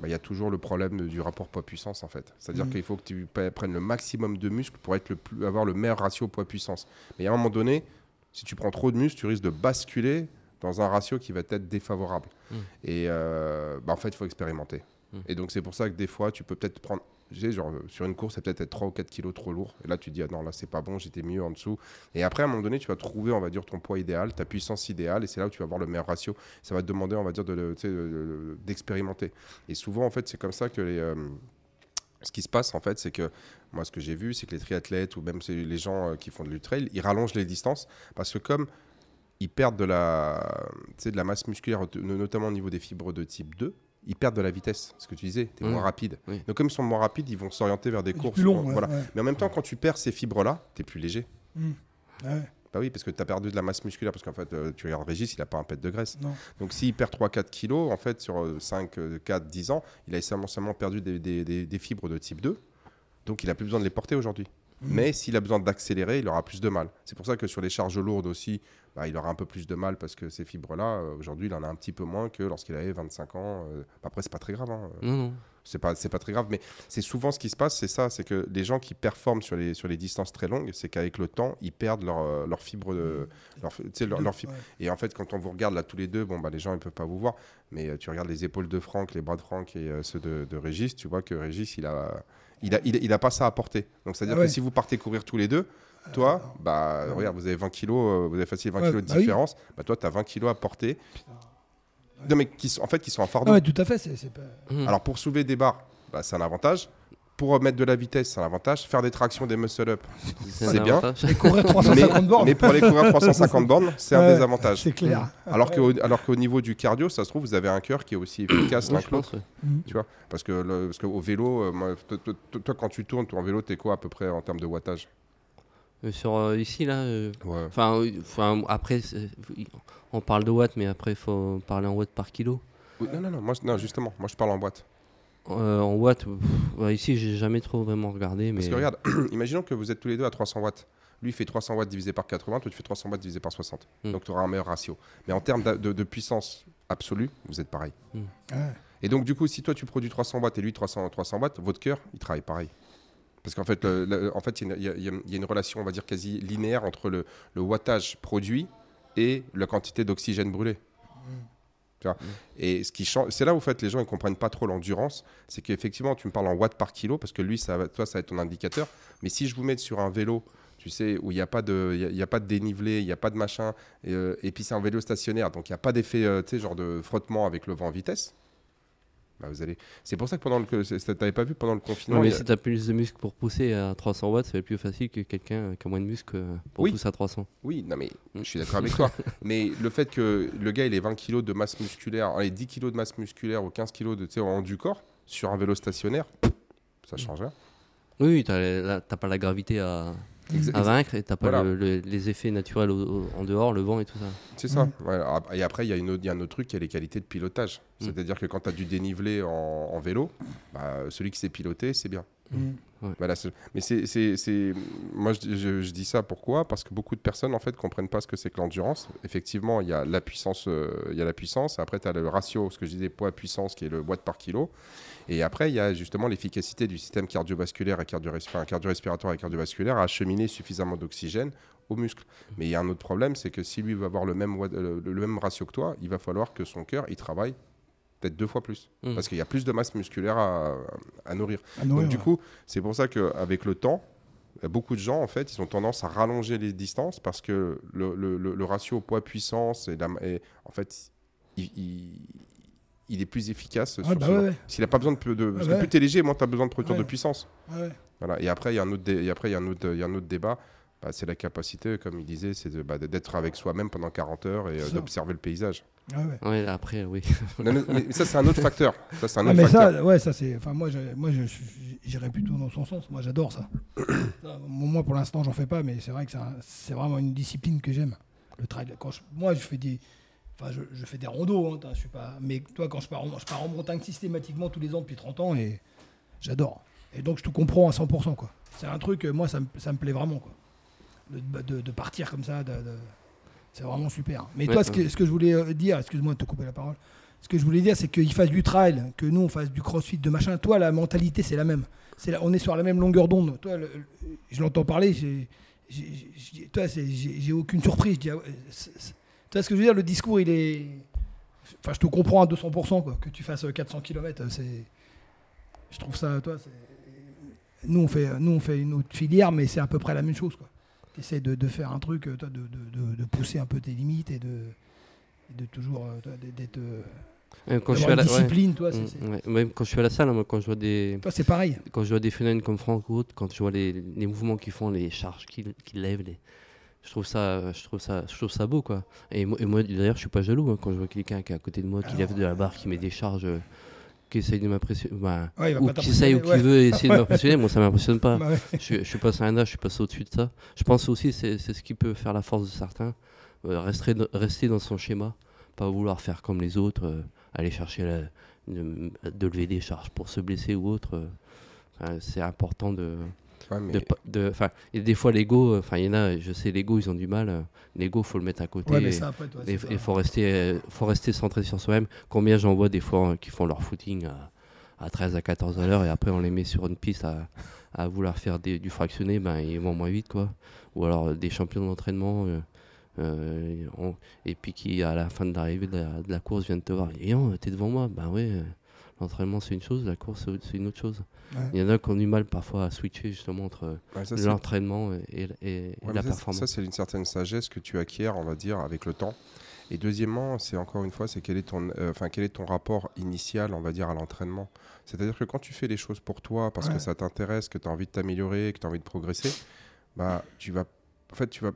bah, il y a toujours le problème du rapport poids-puissance en fait. C'est-à-dire Mhm. qu'il faut que tu prennes le maximum de muscles pour être le plus, avoir le meilleur ratio poids-puissance. Mais à un moment donné, si tu prends trop de muscles, tu risques de basculer dans un ratio qui va être défavorable. Mhm. Et euh, bah, en fait, il faut expérimenter. Mhm. Et donc c'est pour ça que des fois, tu peux peut-être prendre genre, sur une course, c'est peut-être être 3 ou 4 kilos trop lourd. Et là, tu te dis, ah non, là, c'est pas bon, j'étais mieux en dessous. Et après, à un moment donné, tu vas trouver, on va dire, ton poids idéal, ta puissance idéale, et c'est là où tu vas avoir le meilleur ratio. Ça va te demander, on va dire, de le- tu sais, de- de- d'expérimenter. Et souvent, en fait, c'est comme ça que les. euh, ce qui se passe, en fait, c'est que moi, ce que j'ai vu, c'est que les triathlètes ou même les gens euh, qui font de l'ultrail, ils rallongent les distances parce que comme ils perdent de la, tu sais, de la masse musculaire, notamment au niveau des fibres de type 2, ils perdent de la vitesse. Ce que tu disais, tu es Mhm. moins rapide. Oui. Donc, comme ils sont moins rapides, ils vont s'orienter vers des courses. plus long. où- ouais, voilà. ouais. Mais en même temps, quand tu perds ces fibres-là, tu es plus léger. Mm. Ouais, Bah oui, parce que tu as perdu de la masse musculaire. Parce qu'en fait, euh, tu regardes Régis, il n'a pas un pet de graisse. non. Donc, s'il perd 3-4 kilos, en fait, sur euh, 5, 4, 10 ans, il a seulement, seulement perdu des, des- des- des fibres de type 2. Donc, il a plus besoin de les porter aujourd'hui. Mhm. Mais s'il a besoin d'accélérer, il aura plus de mal. C'est pour ça que sur les charges lourdes aussi, bah, il aura un peu plus de mal parce que ces fibres-là, euh, aujourd'hui, il en a un petit peu moins que lorsqu'il avait 25 ans. euh. Après, c'est pas très grave. hein. Non. C'est pas, c'est pas très grave. Mais c'est souvent ce qui se passe, c'est ça c'est que les gens qui performent sur les, sur les distances très longues, c'est qu'avec le temps, ils perdent leur, euh, leur fibre de. Leur, tu sais, leur, leur fibre. Ouais. Et en fait, quand on vous regarde là tous les deux, bon, bah, les gens ils peuvent pas vous voir, mais tu regardes les épaules de Franck, les bras de Franck et euh, ceux de, de Régis, tu vois que Régis, il a, il a, il, a- il a pas ça à porter. Donc c'est à dire Ah ouais. que si vous partez courir tous les deux, toi, bah, regarde, vous avez 20 kilos, euh, vous avez facile 20 Ouais, kilos de bah oui. différence, bah, toi, tu as 20 kilos à porter. Non, mais qui sont, en fait, qui sont un fardeau. Ah tout à fait. Pas. Mhm. Alors pour soulever des barres, bah, c'est un avantage. Pour remettre de la vitesse, c'est un avantage. Faire des tractions, des muscle-up, c'est bien. Et courir mais, 350 bornes. mais pour aller courir 350 <laughs> bornes, c'est un Ouais, désavantage. C'est clair. Alors qu'au alors qu'au niveau du cardio, ça se trouve, vous avez un cœur qui est aussi efficace l'un que l'autre. Mm. Tu vois Parce qu'au vélo, euh, moi, toi, toi- toi- toi, quand tu tournes, toi, en vélo, t'es quoi à peu près en termes de wattage? Euh, Sur euh, ici, là. euh, Ouais. Enfin, euh, après, on parle de watts, mais après, il faut parler en watts par kilo. Oui, Non, non, non, moi, je- non, justement, moi je parle en. Euh, en watts, pff, ici, j'ai jamais trop vraiment regardé. Mais... Parce que regarde, <clears throat> imaginons que vous êtes tous les deux à 300 watts. Lui il fait 300 watts divisé par 80, toi tu fais 300 watts divisé par 60. Mm. Donc tu auras un meilleur ratio. Mais en termes de, de puissance absolue, vous êtes pareil. Ouais. Et donc du coup, si toi tu produis 300 watts et lui 300, 300 watts, votre cœur, il travaille pareil. Parce qu'en fait, le- le- en fait, il y, a une- y y a- relation, on va dire, quasi linéaire entre le, le wattage produit et la quantité d'oxygène brûlé. Tu vois? Et ce qui change, c'est là où en fait, les gens ne comprennent pas trop l'endurance, c'est qu'effectivement, tu me parles en watts par kilo, parce que lui, ça, va- toi, ça va être ton indicateur. Mais si je vous mets sur un vélo, tu sais, où il n'y a, pas de- il y a, il y a pas de dénivelé, il n'y a pas de machin, et, euh, et puis c'est un vélo stationnaire, donc il n'y a pas d'effet, euh, tu sais, genre de frottement avec le vent en vitesse. Bah, vous allez. C'est pour ça que pendant le, c'est- t'avais pas vu pendant le confinement. Non, mais a- si tu as plus de muscles pour pousser à 300 watts, ça va être plus facile que quelqu'un qui a moins de muscles euh, pour Oui. pousser à 300. Oui, non mais je suis d'accord avec toi. <laughs> Mais le fait que le gars il ait 20 kilos de masse musculaire, allez, 10 kilos de masse musculaire ou 15 kilos de tu sais, en du corps sur un vélo stationnaire, ça change rien. Oui, t'as t'as pas la gravité à, à vaincre et t'as pas Voilà. le- le- les effets naturels au- au- en dehors, le vent et tout ça. C'est ça. Ouais, ap- et après, il y, a une autre- il y a un autre truc qui est les qualités de pilotage. Mm. C'est-à-dire que quand tu as du dénivelé en, en vélo, bah, celui qui sait piloter, c'est bien. Mm. Ouais. Voilà, mais c'est, c'est, c'est- moi je, je- je dis ça pourquoi? Parce que beaucoup de personnes en fait comprennent pas ce que c'est que l'endurance. Effectivement, il y a la puissance, euh, il y a la puissance. Après, tu as le ratio, ce que je disais, poids-puissance, qui est le watt par kilo. Et après, il y a justement l'efficacité du système cardiovasculaire et cardio cardio-respiratoire et cardiovasculaire à acheminer suffisamment d'oxygène aux muscles. Mais il y a un autre problème, c'est que si lui veut avoir le même, le, le même ratio que toi, il va falloir que son cœur il travaille peut-être deux fois plus, Mm. parce qu'il y a plus de masse musculaire à, à nourrir. Donc ouais, du coup, c'est pour ça qu'avec le temps, beaucoup de gens, en fait, ils ont tendance à rallonger les distances parce que le, le- le- le ratio poids-puissance, et en fait, il, il- il est plus efficace. Ouais, sur bah ce- ouais, ouais. S'il n'a pas besoin de... de parce que Ouais. plus tu es léger, moins tu as besoin de produire Ouais. de puissance. Ouais, ouais. Voilà. Et après, il y a un autre, dé- et après, il y a un autre, il y a un autre débat. Bah, c'est la capacité, comme il disait, c'est de- bah, d'être avec soi-même pendant 40 heures et euh, d'observer le paysage. Ouais, ouais. Ouais, après, oui. <laughs> Non, non, mais ça, c'est un autre facteur. Ça, c'est un Ah, autre mais facteur. ça, ouais, ça c'est. Enfin, moi, je, moi, j'irais plutôt dans son sens. Moi, j'adore ça. <coughs> Ça, Moi, pour l'instant, j'en fais pas, mais c'est vrai que c'est un- c'est vraiment une discipline que j'aime. Le trail. Quand je- moi, je fais des. Enfin, je, je fais des randos. Hein, je suis pas. Mais toi, quand je pars, en, je pars en montagne systématiquement tous les ans depuis 30 ans et j'adore. Et donc, je te comprends à 100%. Quoi. C'est un truc, moi, ça me, ça me plaît vraiment. Quoi. De, de- de partir comme ça, de- c'est vraiment super. Mais Ouais, toi, ce que, ce que je voulais euh, dire, excuse-moi de te couper la parole. Ce que je voulais dire, c'est qu'il fasse du trail, que nous on fasse du crossfit, de machin. Toi, la mentalité, c'est la même. C'est la- on est sur la même longueur d'onde. Toi, le- je l'entends parler. j'ai- j'ai- j'ai- toi, c'est- j'ai j'ai aucune surprise. Je dis, ah ouais, c'est- c'est- tu vois ce que je veux dire Le discours, il est. Enfin, je te comprends à 200%, quoi. Que tu fasses euh, 400 km, c'est. Je trouve ça, toi, c'est. Nous on, fait, nous, on fait une autre filière, mais c'est à peu près la même chose. Tu essaies de, de faire un truc, euh, toi, de, de- de- pousser un peu tes limites et de, de toujours euh, d'être. euh, quand je suis à la, ouais. discipline, toi. c'est- Mm, ouais. Même quand je suis à la salle, moi, quand je vois des, Toi, c'est pareil. quand je vois des phénomènes comme Franck ou autre, quand je vois les, les mouvements qu'ils font, les charges qu'ils qu'ils lèvent, les... je trouve ça, je trouve ça, je trouve ça beau quoi. Et moi, d'ailleurs, je suis pas jaloux hein, quand je vois quelqu'un qui est à côté de moi, qui lève de la barre, qui met des charges, euh, qui essaye de m'impressionner, bah, Ouais, ou qui essaye ou qui ouais. veut essayer de <laughs> m'impressionner. Moi, ça m'impressionne pas. Bah ouais. je, je suis passé à un âge, je suis passé au-dessus de ça. Je pense aussi c'est c'est ce qui peut faire la force de certains. Euh, rester, dans- rester dans son schéma, pas vouloir faire comme les autres, euh, aller chercher la- de, de lever des charges pour se blesser ou autre. c'est important de. Ouais, mais- de pas- de- Enfin, et des fois, l'ego, euh, enfin, il y en a, je sais, l'ego, ils ont du mal. euh, L'ego, faut le mettre à côté. Ouais, mais et- ça, après, toi, et c'est il pas- faut rester, euh, faut rester centré sur soi-même. Combien j'en vois des fois euh, qui font leur footing à, à 13 à 14 à l'heure et après on les met sur une piste à, à vouloir faire des- du fractionné, ben, ils vont moins vite. quoi. Ou alors des champions d'entraînement euh, euh, on- et puis qui à la fin de l'arrivée de la, de la course viennent te voir. Et t'es devant moi Ben oui, euh, l'entraînement c'est une chose, la course c'est- une autre chose. Ouais. Il y en a qui ont du mal parfois à switcher justement entre euh, Ouais, l'entraînement et, et- et Ouais, la ça, performance. Ça, c'est une certaine sagesse que tu acquiers, on va dire, avec le temps. Et deuxièmement, c'est encore une fois, c'est quel est ton, euh, quel est ton rapport initial, on va dire, à l'entraînement. C'est-à-dire que quand tu fais les choses pour toi, parce que ça t'intéresse, que tu as envie de t'améliorer, que tu as envie de progresser, bah, tu vas, en fait, tu vas,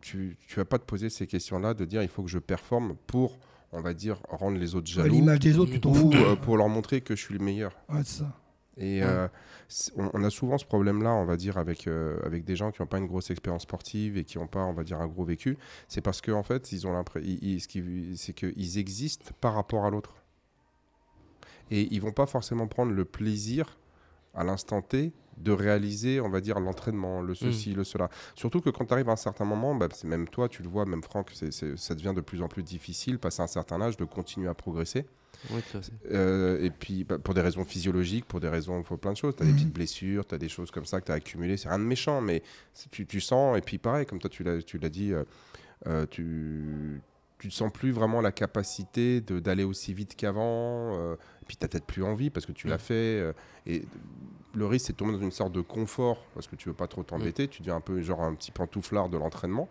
tu, tu vas pas te poser ces questions-là de dire, il faut que je performe pour, on va dire, rendre les autres jaloux L'image des autres, tu t'en fous. ou euh, pour leur montrer que je suis le meilleur. Ouais, c'est ça. Et Ouais. euh, on, on a souvent ce problème-là, on va dire, avec, euh, avec des gens qui n'ont pas une grosse expérience sportive et qui n'ont pas, on va dire, un gros vécu. C'est parce qu'en fait, ils ont l'impression, c'est qu'ils existent par rapport à l'autre. Et ils vont pas forcément prendre le plaisir à l'instant T de réaliser, on va dire, l'entraînement, le ceci, le cela. Surtout que quand tu arrives à un certain moment, bah, c'est même toi, tu le vois, même Franck, ça devient de plus en plus difficile, passer un certain âge, de continuer à progresser. Fait. Euh, et puis bah, pour des raisons physiologiques, pour des raisons, pour plein de choses. Tu as des Mhm. petites blessures, tu as des choses comme ça que tu as accumulées. C'est rien de méchant, mais tu, tu sens, et puis pareil, comme toi tu l'as tu l'as dit, euh, euh, tu tu ne sens plus vraiment la capacité d'aller aussi vite qu'avant. euh, et puis tu n'as peut-être plus envie parce que tu l'as fait. euh, et le risque, c'est de tomber dans une sorte de confort parce que tu veux pas trop t'embêter. Tu deviens un peu genre un petit pantouflard de l'entraînement.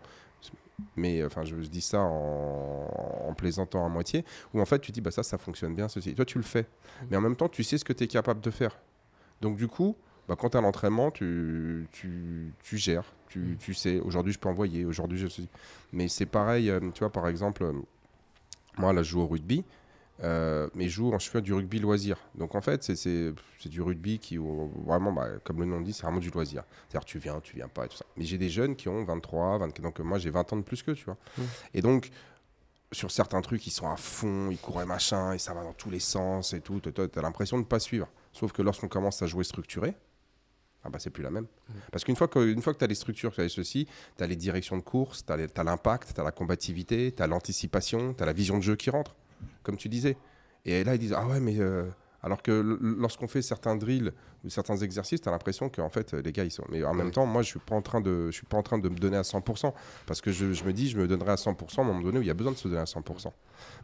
Mais enfin, je, je dis ça en, en plaisantant à moitié. Où en fait, tu dis, bah ça, ça fonctionne bien, ceci. Et toi, tu le fais. Mais en même temps, tu sais ce que tu es capable de faire. Donc, du coup, bah, quand tu as l'entraînement, tu, tu, tu gères. Tu, tu sais, aujourd'hui, je peux envoyer. Aujourd'hui, je suis. Mais c'est pareil, euh, tu vois, par exemple, euh, moi, là, je joue au rugby. euh, mais je joue, je fais du rugby loisir. Donc en fait, c'est- du rugby qui, vraiment, bah, comme le nom le dit, c'est vraiment du loisir. C'est-à-dire, tu viens, tu viens pas et tout ça. Mais j'ai des jeunes qui ont 23, 24, donc moi j'ai 20 ans de plus qu'eux, tu vois. Mm. Et donc, sur certains trucs, ils sont à fond, ils courent et machin, et ça va dans tous les sens et tout. Tu as l'impression de ne pas suivre. Sauf que lorsqu'on commence à jouer structuré, Ah bah c'est plus la même. Parce qu'une fois que, tu as les structures, tu as ceci, tu les directions de course, tu as l'impact, tu as la combativité, tu as l'anticipation, tu as la vision de jeu qui rentre, comme tu disais. Et là, ils disent, ah ouais, mais... euh, alors que lorsqu'on fait certains drills ou certains exercices, tu as l'impression qu'en fait, les gars, ils sont... Mais en même temps, moi, je suis pas en train de, je suis pas en train de me donner à 100%. Parce que je, je me dis, je me donnerai à 100% à un moment donné où il y a besoin de se donner à 100%.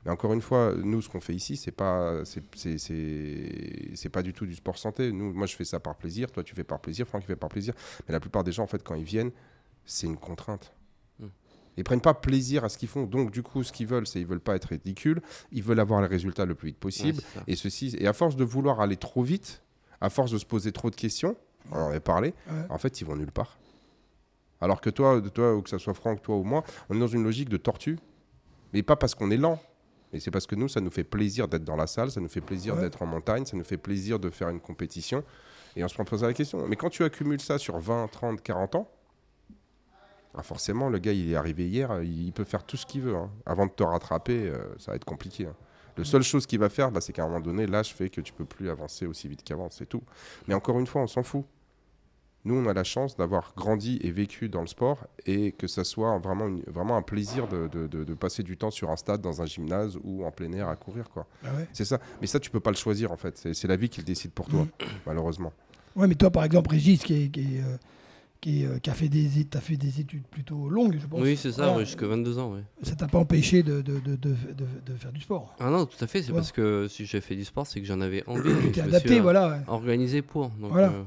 Mais encore une fois, nous, ce qu'on fait ici, c'est pas, c'est, c'est, c'est, c'est pas du tout du sport santé. Nous, moi, je fais ça par plaisir. Toi, tu fais par plaisir. Franck, il fait par plaisir. Mais la plupart des gens, en fait, quand ils viennent, c'est une contrainte. Ils prennent pas plaisir à ce qu'ils font. Donc, du coup, ce qu'ils veulent, c'est ils veulent pas être ridicules. Ils veulent avoir les résultats le plus vite possible. Ouais. Et ceci, et à force de vouloir aller trop vite, à force de se poser trop de questions, on en avait parlé, Ouais. en fait, ils vont nulle part. Alors que toi, toi, ou que ça soit Franck, toi ou moi, on est dans une logique de tortue. Mais pas parce qu'on est lent. Mais c'est parce que nous, ça nous fait plaisir d'être dans la salle, ça nous fait plaisir Ouais. d'être en montagne, ça nous fait plaisir de faire une compétition. Et on se prend poser la question. Mais quand tu accumules ça sur 20, 30, 40 ans, ah, forcément, le gars, il est arrivé hier, euh, il peut faire tout ce qu'il veut. hein. Avant de te rattraper, euh, ça va être compliqué. hein. La seule chose qu'il va faire, bah, c'est qu'à un moment donné, l'âge fait que tu peux plus avancer aussi vite qu'avant, c'est tout. Mais encore une fois, on s'en fout. Nous, on a la chance d'avoir grandi et vécu dans le sport et que ça soit vraiment, une- vraiment un plaisir de, de- de- de passer du temps sur un stade, dans un gymnase ou en plein air à courir. quoi. Bah ouais? C'est ça. Mais ça, tu peux pas le choisir en fait. C'est la vie qui le décide pour toi, malheureusement. Ouais, mais toi, par exemple, Régis, qui, est, qui, est, euh, qui, est, euh, qui a fait des, fait études plutôt longues, je pense. Oui, c'est ça, ouais, jusqu'à 22 ans. Ouais. Ça t'a pas empêché de, de, de, de, de- de faire du sport. Ah non, tout à fait, c'est Ouais. parce que si j'ai fait du sport, c'est que j'en avais envie. Tu adapté, euh, voilà. Organisé pour. Donc, Voilà. euh,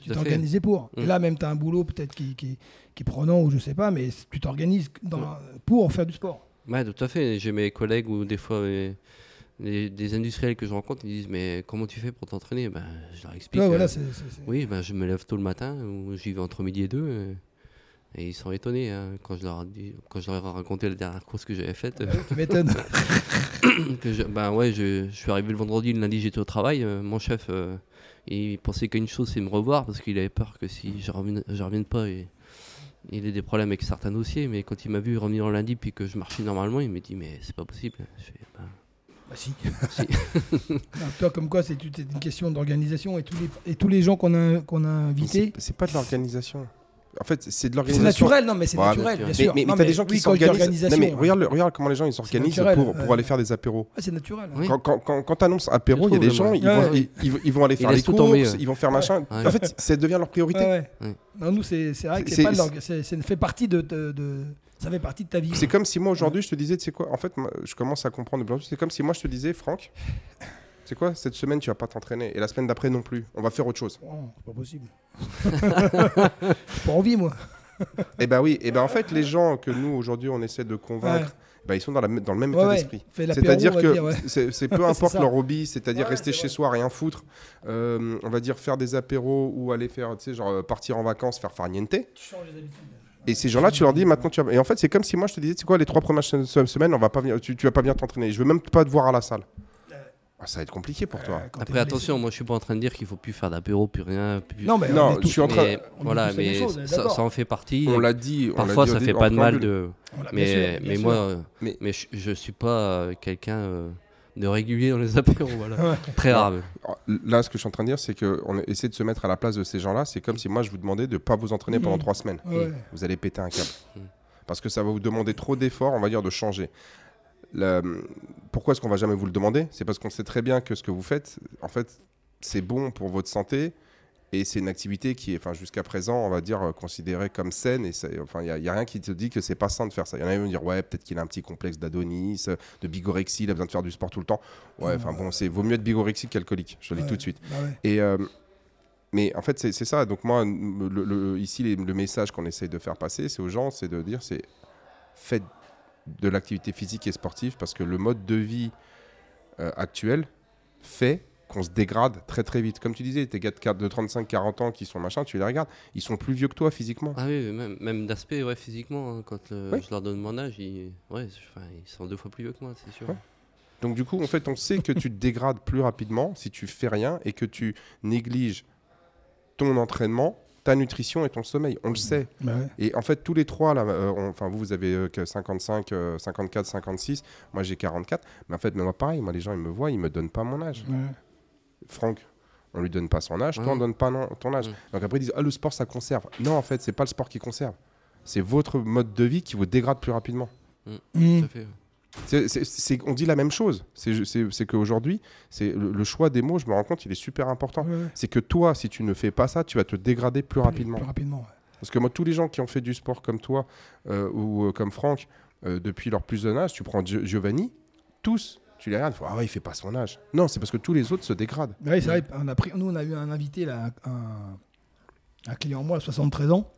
Tu t'es organisé pour. Et Mm. là, même, tu as un boulot peut-être qui, qui, qui est prenant ou je sais pas, mais tu t'organises dans- pour faire du sport. Ouais, tout à fait. J'ai mes collègues ou des fois mes- les- des industriels que je rencontre, ils disent Mais comment tu fais pour t'entraîner? Ben, Je leur explique. Ouais, euh, oui, ben, je me lève tôt le matin ou j'y vais entre midi et deux. euh, et ils sont étonnés hein, quand, je leur dis, quand je leur ai raconté la dernière course que j'avais faite. Ouais, tu m'étonnes. <coughs> que je, ben ouais, je, je suis arrivé le vendredi, le lundi j'étais au travail. euh, mon chef, il pensait qu'une chose, c'est me revoir parce qu'il avait peur que si je revienne, je revienne pas, et, il ait des problèmes avec certains dossiers. Mais quand il m'a vu revenir le lundi puis que je marchais normalement, il m'a dit mais c'est pas possible. Je fais, Ben, Bah, si. Si. <laughs> Non, toi, comme quoi, c'est une question d'organisation et tous les, et tous les gens qu'on a, qu'on a invités. C'est pas de l'organisation. En fait, c'est de C'est l'organisation. naturel, non, mais c'est naturel, bien sûr. Mais, t'as des gens qui oui, s'organisent. Mais regarde, regarde comment les gens ils s'organisent pour, pour ouais. aller faire des apéros. Ah, c'est naturel. Oui. Quand, quand, quand, quand t'annonces apéro, il y a des gens, ils, Ouais, vont, ouais. ils, ils- ils vont aller faire les courses, tomber, ouais. ils vont faire machin. Ouais. En fait, ça devient leur priorité. Ouais, ouais. Ouais. Non, nous, c'est c'est vrai que C'est- c'est pas c'est- c'est- c'est- fait partie de, de, de- Ça fait partie de ta vie. C'est comme si moi aujourd'hui je te disais, tu sais quoi, en fait, je commence à comprendre de plus en plus. C'est comme si moi je te disais, Franck, c'est quoi, cette semaine tu vas pas t'entraîner et la semaine d'après non plus. On va faire autre chose. Oh, c'est pas possible. <laughs> Pas envie, moi. et ben oui, et ben en fait, les gens que nous aujourd'hui on essaie de convaincre, Ouais. ben, ils sont dans, la, dans le même Ouais, état ouais. d'esprit. C'est-à-dire que ouais. c'est c'est peu <laughs> C'est importe leur hobby, c'est-à-dire rester c'est chez soi, rien foutre, euh, on va dire faire des apéros ou aller faire, tu sais, genre euh, partir en vacances, faire farniente. Tu changes les habitudes. Et ces gens-là, tu leur dis maintenant, tu vas... Et en fait, c'est comme si moi je te disais, tu sais quoi, les trois premières se- se- semaines, on va pas venir, tu, tu vas pas bien t'entraîner. Je veux même pas te voir à la salle. Ah, ça va être compliqué pour toi. Euh, t'es Après, attention, moi je suis pas en train de dire qu'il faut plus faire d'apéro, plus rien. Plus... Non, mais Non, je suis en train- Mais, voilà, mais ça, en fait partie. On l'a dit. on Parfois, dit ça fait pas de mal de. Mais, sûr, mais moi, Mais- mais, je, je suis pas euh, quelqu'un euh, de régulier dans les <laughs> apéros. Voilà. Ouais. Très rare. Alors, Là, ce que je suis en train de dire, c'est qu'on essaie de se mettre à la place de ces gens-là. C'est comme si moi, je vous demandais de ne pas vous entraîner pendant trois semaines. Ouais. Vous allez péter un câble. Mhm. Parce que ça va vous demander trop d'efforts, on va dire, de changer. La- Pourquoi est-ce qu'on va jamais vous le demander? C'est parce qu'on sait très bien que ce que vous faites, en fait, c'est bon pour votre santé. Et c'est une activité qui est, enfin, jusqu'à présent, on va dire, euh, considérée comme saine. Et enfin, il n'y a, rien qui te dit que c'est pas sain de faire ça. Il y en a qui vont dire, ouais, peut-être qu'il a un petit complexe d'Adonis, euh, de bigorexie, il a besoin de faire du sport tout le temps. Ouais, enfin bon, c'est vaut mieux être bigorexique qu'alcoolique. Je le dis Ouais. tout de suite. Bah ouais. Et euh, mais en fait, c'est c'est ça. Donc moi, le- le- ici, les- le message qu'on essaye de faire passer, c'est aux gens, c'est de dire, c'est faites de l'activité physique et sportive parce que le mode de vie euh, actuel fait qu'on se dégrade très très vite. Comme tu disais, tes gars de quar- de 35-40 ans qui sont machin, tu les regardes, ils sont plus vieux que toi physiquement. Ah oui, même, même d'aspect, ouais, physiquement, hein, quand euh, Oui. je leur donne mon âge, ils, ouais, enfin, ils sont deux fois plus vieux que moi, c'est sûr. Ouais. Donc du coup, en fait, on sait que tu te dégrades plus rapidement si tu fais rien et que tu négliges ton entraînement, ta nutrition et ton sommeil. On le sait. Bah ouais. Et en fait, tous les trois, là, euh, on- enfin, vous, vous avez euh, que 55, euh, 54, 56. Moi, j'ai 44. Mais en fait, mais moi, pareil, moi, les gens, ils me voient, ils me donnent pas mon âge. Ouais. Franck, on lui donne pas son âge, toi on donne pas non- ton âge. Mm. Donc après ils disent ah le sport ça conserve. Non en fait c'est pas le sport qui conserve, c'est votre mode de vie qui vous dégrade plus rapidement. Mmh. Tout à fait, on dit la même chose. C'est qu'aujourd'hui, c'est le, le choix des mots, je me rends compte, il est super important. Ouais, ouais. C'est que toi, si tu ne fais pas ça, tu vas te dégrader plus rapidement. Plus rapidement. ouais. Parce que moi, tous les gens qui ont fait du sport comme toi euh, ou euh, comme Franck, euh, depuis leur plus jeune âge, tu prends Gio- Giovanni, tous, tu les regardes, ah ouais, il fait pas son âge. Non, c'est parce que tous les autres se dégradent. Oui, c'est vrai, on a pris, nous, on a eu un invité, là, un, un client, moi, à 73 ans,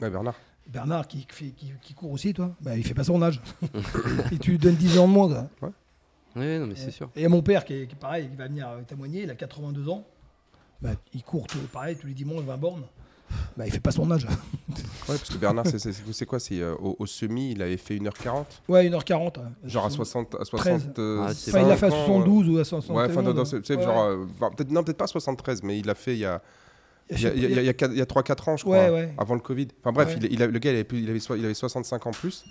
Ouais, Bernard. Bernard, qui, fait, qui, qui court aussi, toi. Bah, il fait pas son âge. <laughs> Et tu lui donnes 10 ans de moins, quoi. Ouais, non, mais c'est sûr. Et mon père, qui est, qui est pareil, qui va venir euh, témoigner, il a 82 ans. Bah, il court, tout, pareil, tous les dimanches, 20 bornes. Bah, il fait pas son âge. <laughs> Ouais, parce que Bernard, c'est- c'est c'est quoi C'est euh, au, au semi, il avait fait 1h40 Ouais, 1h40. ouais. Genre à 60 à 13. 60 euh, Ah, Enfin, il l'a fait à cinq ans, 72 ou à 71. Ouais, enfin, non, non, c'est c'est Ouais, genre. ouais. euh, enfin, peut-être, non, peut-être pas 73, mais il l'a fait il y a, il y a, sais il y a, pas, il y a, il y a quatre- il y a 3-4 ans, je crois, Ouais, ouais. avant le Covid. Enfin bref, Ouais. il, il a- le gars, il avait, plus- il, avait, so- il avait 65 ans plus.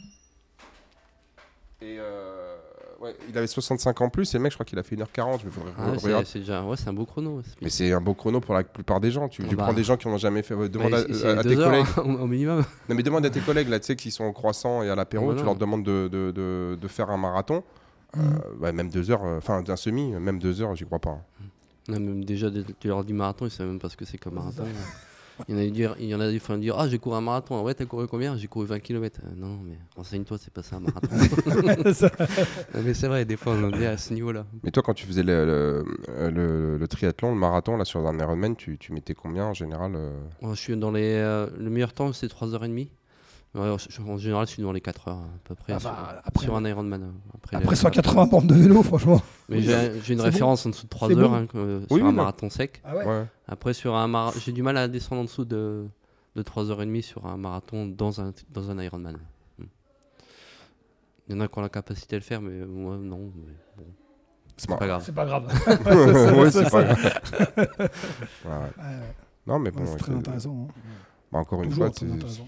Et euh, ouais, il avait 65 ans plus, et le mec, je crois qu'il a fait 1h40. Je me faudrait Ah, c'est- regarder. c'est déjà, ouais, c'est un beau chrono. c'est- Mais c'est un beau chrono pour la plupart des gens. Tu, tu Bah. prends des gens qui n'ont jamais fait. euh, Demande Ouais, à, c'est à- à tes heures, collègues. hein, au minimum. <laughs> Non, mais demande à tes collègues là, tu sais, qui sont au croissant et à l'apéro. Tu leur demandes de, de, de, de faire un marathon. Euh, ouais, même deux heures, euh, enfin d'un semi, même deux heures, j'y crois pas. hein. Non, même déjà, tu leur dis marathon, ils savent même pas ce que c'est comme marathon. <laughs> Il y en a qui dire, il y en a des fois qui dire Ah, j'ai couru un marathon. Ouais, t'as couru combien? J'ai couru 20 km. non, mais renseigne-toi, c'est pas ça un marathon. <laughs> Ça- <laughs> Non, mais c'est vrai, des fois, on en est à ce niveau-là. Mais toi, quand tu faisais le, le, le- le triathlon, le marathon, là, sur un Ironman, tu, tu mettais combien en général euh? Je suis dans les. euh, le meilleur temps, c'est 3h30. Ouais, en général, je suis dans les 4 heures à peu près Ah sur, bah, après- sur un Ironman. euh, Après, Après les- 180 bornes de vélo, franchement. Mais j'ai j'ai une C'est référence en dessous de 3 C'est heures bon. hein, Oui, sur oui, un non. marathon sec. Ah ouais, Ouais. Après, sur un mara- j'ai du mal à descendre en dessous de, de 3h30 sur un marathon dans un, dans un Ironman. Hmm. Il y en a qui ont la capacité à le faire, mais moi, non. mais bon. C'est pas grave. C'est pas grave. <laughs> <laughs> ouais, c'est ça, pas grave. Non, mais Ouais, bon, c'est très c'est- intéressant. hein. bah, encore une fois, c'est- intéressant.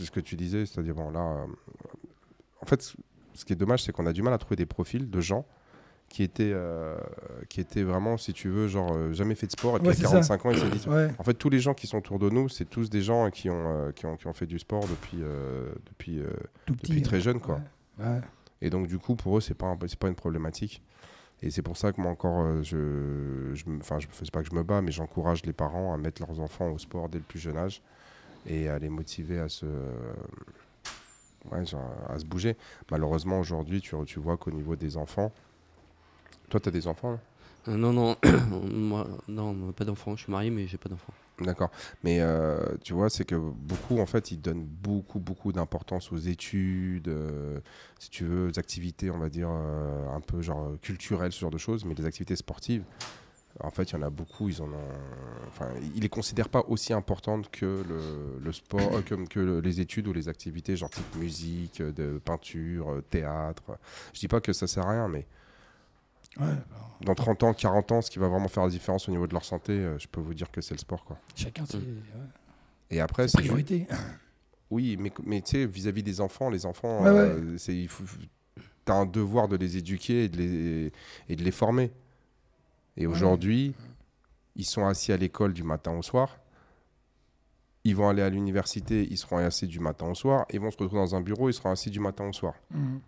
C'est ce que tu disais, c'est-à-dire, bon, là, euh, en fait, ce- qui est dommage, c'est qu'on a du mal à trouver des profils de gens qui étaient, euh, qui étaient vraiment, si tu veux, genre, euh, jamais fait de sport, et puis Ouais, à c'est ça. 45 ans, ils se disent, Ouais. En fait, tous les gens qui sont autour de nous, c'est tous des gens qui ont, euh, qui ont, qui ont fait du sport depuis, depuis, Tout petit. depuis très jeune. Quoi. Ouais. Et donc, du coup, pour eux, c'est pas, un- pas une problématique. Et c'est pour ça que moi, encore, je, je, me- enfin, je fais pas que je me bats, mais j'encourage les parents à mettre leurs enfants au sport dès le plus jeune âge et à les motiver à se, ouais, à se bouger. Malheureusement, aujourd'hui, tu, tu vois qu'au niveau des enfants, toi, tu as des enfants là? Euh, non, non, <coughs> moi, non, pas d'enfant. Je suis marié, mais j'ai pas d'enfant. D'accord. Mais euh, tu vois, c'est que beaucoup, en fait, ils donnent beaucoup, beaucoup d'importance aux études, euh, si tu veux, aux activités, on va dire, un peu genre culturelles, ce genre de choses, mais les activités sportives, en fait, il y en a beaucoup, ils en ont. Enfin, ils les considèrent pas aussi importantes que le, le sport, euh, comme que le- les études ou les activités, genre type musique, euh, de peinture, euh, théâtre. Je dis pas que ça sert à rien, mais Ouais. dans 30 ans, 40 ans, ce qui va vraiment faire la différence au niveau de leur santé, euh, je peux vous dire que c'est le sport, quoi. Chacun ses ouais, Et après, c'est priorités. Oui, mais, mais tu sais, vis-à-vis des enfants, les enfants, Ouais, euh, c'est, il faut, t'as un devoir de les éduquer et de les, et de les former. Et aujourd'hui, ils sont assis à l'école du matin au soir. Ils vont aller à l'université, ils seront assis du matin au soir. Ils vont se retrouver dans un bureau, ils seront assis du matin au soir. Mhm.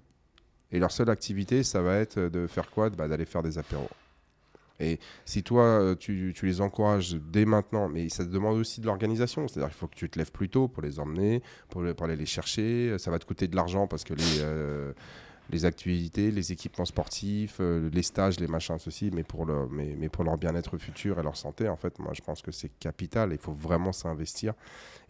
Et leur seule activité, ça va être de faire quoi? Bah, D'aller faire des apéros. Et si toi, euh, tu, tu les encourages dès maintenant, mais ça te demande aussi de l'organisation. C'est-à-dire qu'il faut que tu te lèves plus tôt pour les emmener, pour aller les chercher. Ça va te coûter de l'argent parce que les, euh, les activités, les équipements sportifs, euh, les stages, les machins, ceci, mais pour, mais, mais pour leur bien-être futur et leur santé, en fait, moi, je pense que c'est capital. Il faut vraiment s'investir.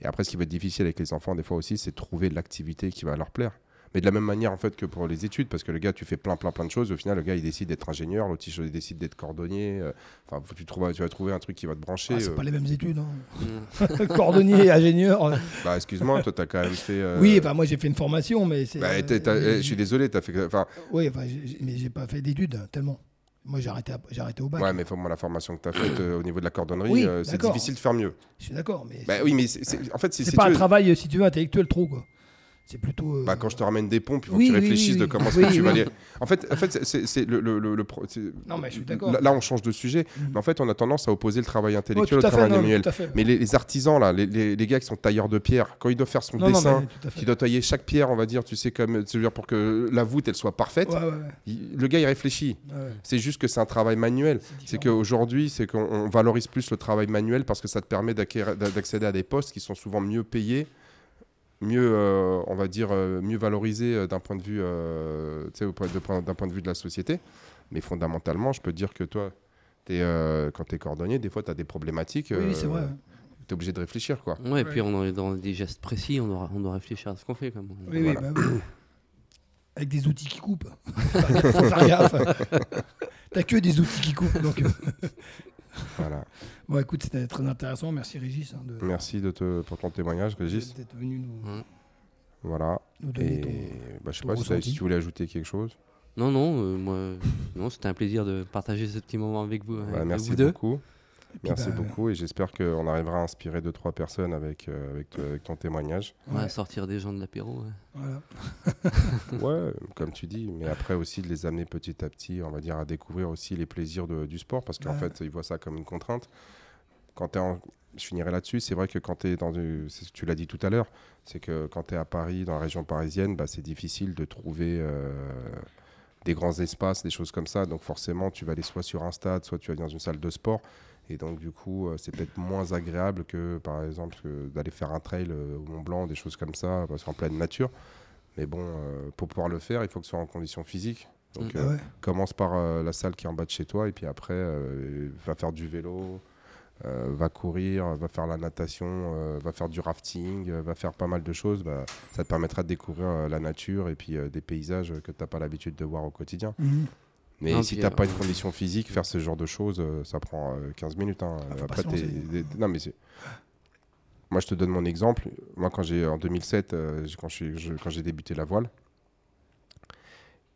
Et après, ce qui va être difficile avec les enfants, des fois aussi, c'est trouver l'activité qui va leur plaire. Mais de la même manière en fait que pour les études, parce que le gars, tu fais plein, plein, plein de choses. Au final, le gars, il décide d'être ingénieur, l'autre, il décide d'être cordonnier. euh, Enfin, tu, trouves, tu vas trouver un truc qui va te brancher. Ah, c'est euh. pas les mêmes études. hein. Hmm. <laughs> Cordonnier, ingénieur. Bah, excuse-moi, toi, t'as quand même fait. euh, Oui, bah, moi j'ai fait une formation, mais c'est. bah, euh, eh, je suis désolé, t'as fait. Enfin, Oui, enfin, mais j'ai pas fait d'études hein, tellement. Moi j'ai arrêté, à- j'ai arrêté au bac. ouais, mais faut, moi, la formation que t'as faite euh, au niveau de la cordonnerie, Oui, euh, c'est difficile de faire mieux. Je suis d'accord, mais Bah c'est- oui, mais c'est- c'est- en fait, c'est c'est si pas tu un veux- travail, si tu veux, intellectuel trop quoi. C'est plutôt. euh, Bah, quand je te ramène des pompes, il faut Oui, que tu oui, réfléchisses oui, de comment que tu vas les. En fait, en fait c'est- le, le, le, le pro- c'est- Non, mais je suis d'accord. Là, on change de sujet. Mhm. Mais en fait, on a tendance à opposer le travail intellectuel au travail manuel. Mais les, les artisans, là, les, les, les gars qui sont tailleurs de pierre, quand ils doivent faire son Non, non, dessin, mais qui doit tailler chaque pierre, on va dire, tu sais, comme, dire, pour que la voûte, elle soit parfaite, Ouais, ouais, ouais. il- le gars, il réfléchit. C'est juste que c'est un travail manuel. C'est qu'aujourd'hui, c'est qu'on on valorise plus le travail manuel parce que ça te permet d'accéder à des postes qui sont souvent mieux payés, mieux, euh, on va dire, euh, mieux valorisés euh, d'un point de vue, euh, d'un point de vue de la société. Mais fondamentalement, je peux te dire que toi, t'es, euh, quand tu es cordonnier, des fois, tu as des problématiques. Oui, oui, c'est vrai. Tu es obligé de réfléchir, quoi. Ouais, et puis on est dans des gestes précis, on doit, on doit réfléchir à ce qu'on fait. Quand même. Oui, Voilà. oui, bah oui. <coughs> Avec des outils qui coupent. Faut faire gaffe. T'as que des outils qui coupent. Donc, Voilà. bon, écoute, c'était très intéressant. Merci Régis hein, de, Merci de te, pour ton témoignage, Régis. d'être venu nous. Voilà. nous donner Et ton. bah, je sais pas si, t'as- ressenti. si tu voulais ajouter quelque chose. Non, non, euh, moi, non, c'était un plaisir de partager ce petit moment avec vous, Bah, avec merci vous deux. beaucoup. Merci bah, beaucoup et j'espère qu'on arrivera à inspirer deux trois personnes avec, euh, avec, ton témoignage. Ouais, Ouais, sortir des gens de l'apéro. ouais. voilà. <laughs> Ouais, comme tu dis, mais après aussi de les amener petit à petit, on va dire, à découvrir aussi les plaisirs de- du sport parce qu'en Ouais. fait, ils voient ça comme une contrainte. Quand en... Je finirai là-dessus, c'est vrai que quand tu es dans du... Tu l'as dit tout à l'heure, c'est que quand tu es à Paris, dans la région parisienne, bah, c'est difficile de trouver euh, des grands espaces, des choses comme ça. Donc forcément, tu vas aller soit sur un stade, soit tu vas aller dans une salle de sport. Et donc, du coup, euh, c'est peut-être moins agréable que, par exemple, d'aller faire un trail euh, au Mont Blanc, des choses comme ça, parce qu'en pleine nature. Mais bon, euh, pour pouvoir le faire, il faut que ce soit en conditions physiques. Donc, Mm. euh, Ah ouais. commence par euh, la salle qui est en bas de chez toi, et puis après, euh, va faire du vélo, euh, va courir, va faire la natation, euh, va faire du rafting, euh, va faire pas mal de choses. Bah, ça te permettra de découvrir euh, la nature et puis euh, des paysages que tu n'as pas l'habitude de voir au quotidien. Mhm. Mais Non, si tu n'as euh, pas une condition physique, faire ce genre de choses, euh, ça prend euh, 15 minutes. hein. Ah, Après, des- non, mais c'est- Moi, je te donne mon exemple. Moi, quand j'ai en 2007, euh, j'ai- quand je- quand j'ai débuté la voile,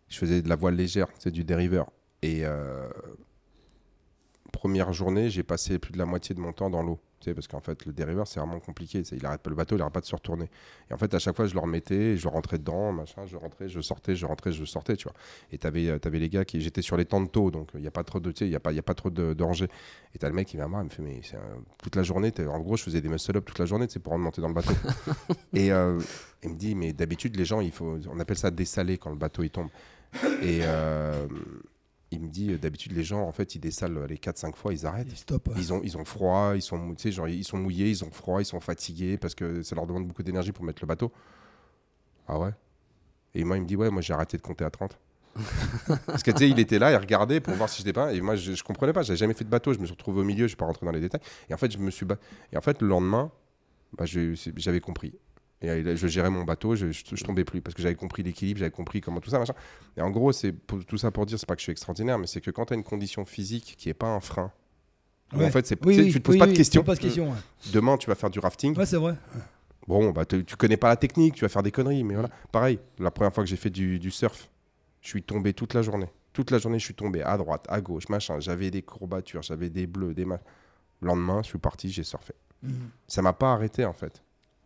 je faisais de la voile légère, c'est du dériveur. Et euh, première journée, j'ai passé plus de la moitié de mon temps dans l'eau. Tu sais, parce qu'en fait, le dériveur, c'est vraiment compliqué. Il arrête pas le bateau, il n'arrête pas de se retourner. Et en fait, à chaque fois, je le remettais, je rentrais dedans, machin, je rentrais, je sortais, je rentrais, je sortais, tu vois. Et tu avais, les gars qui. J'étais sur les temps de taux, donc il n'y a pas trop de. Tu sais, il y a pas, y a pas trop de danger. Et tu as le mec qui vient me voir, il me fait, mais un- toute la journée, en gros, je faisais des muscle-up toute la journée, tu sais, pour remonter dans le bateau. <laughs> et euh, il me dit, mais d'habitude, les gens, il faut, on appelle ça dessaler quand le bateau il tombe. Et euh, il me dit, d'habitude, les gens, en fait, ils dessalent les 4-5 fois, ils arrêtent. Et stop. Ils ont, ils ont froid, ils sont, tu sais, genre, ils sont mouillés, ils ont froid, ils sont fatigués parce que ça leur demande beaucoup d'énergie pour mettre le bateau. Ah ouais? Et moi, il me dit, ouais, moi j'ai arrêté de compter à 30. <laughs> parce que tu sais, il était là, il regardait pour voir si j'étais pas. Et moi, je, je comprenais pas, j'avais jamais fait de bateau, je me suis retrouvé au milieu, je vais pas rentrer dans les détails. Et en fait, je me suis. ba- Et en fait, le lendemain, bah, j'avais compris. Et euh, je gérais mon bateau, je, je, je tombais plus parce que j'avais compris l'équilibre, j'avais compris comment tout ça, machin. Et en gros, c'est tout ça pour dire, c'est pas que je suis extraordinaire, mais c'est que quand tu as une condition physique qui est pas un frein, Ouais. en fait, c'est, Oui, tu sais, oui, tu te poses oui, pas de questions. pas de ouais. Demain, tu vas faire du rafting. Ouais, c'est vrai. Bon, bah, tu connais pas la technique, tu vas faire des conneries, mais voilà. Pareil, la première fois que j'ai fait du, du surf, je suis tombé toute la journée. Toute la journée, je suis tombé à droite, à gauche, machin. J'avais des courbatures, j'avais des bleus, des machins. Le lendemain, je suis parti, j'ai surfé. Mhm. Ça m'a pas arrêté, en fait.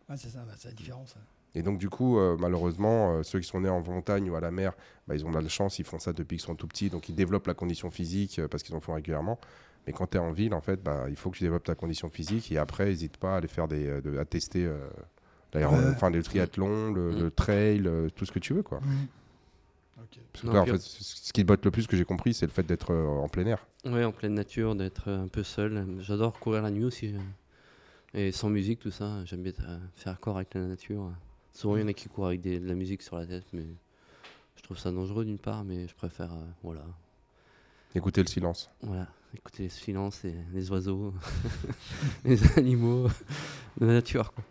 Ouais, c'est ça, bah, c'est la différence. hein. Et donc, du coup, euh, malheureusement, euh, ceux qui sont nés en montagne ou à la mer, bah, ils ont de la chance, ils font ça depuis qu'ils sont tout petits, donc ils développent la condition physique euh, parce qu'ils en font régulièrement. Mais quand tu es en ville, en fait, bah, il faut que tu développes ta condition physique et après, n'hésite pas à aller faire des, de- à tester euh, enfin, le triathlon, le, Mm. le trail, euh, tout ce que tu veux. Quoi. Parce que Non, là, en fait, ce qui te botte le plus que j'ai compris, c'est le fait d'être euh, en plein air. Ouais, en pleine nature, d'être un peu seul. J'adore courir la nuit aussi. Et sans musique, tout ça. J'aime bien euh, faire corps avec la nature. Souvent, il y en a qui courent avec des- de la musique sur la tête, mais je trouve ça dangereux d'une part, mais je préfère, euh, voilà, Écouter le silence. voilà, écouter les silences et les oiseaux, <laughs> les animaux, la nature. Quoi.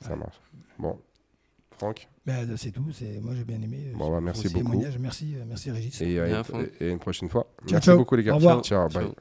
Ça Ouais. marche. Bon, Franck, Bah, c'est tout. C'est moi j'ai bien aimé. euh, Bon, bah, merci beaucoup. témoignage. Merci, euh, merci Régis. et, et à une prochaine fois. Ciao, Merci ciao. beaucoup, les gars. Au revoir. Ciao, bye. Ciao.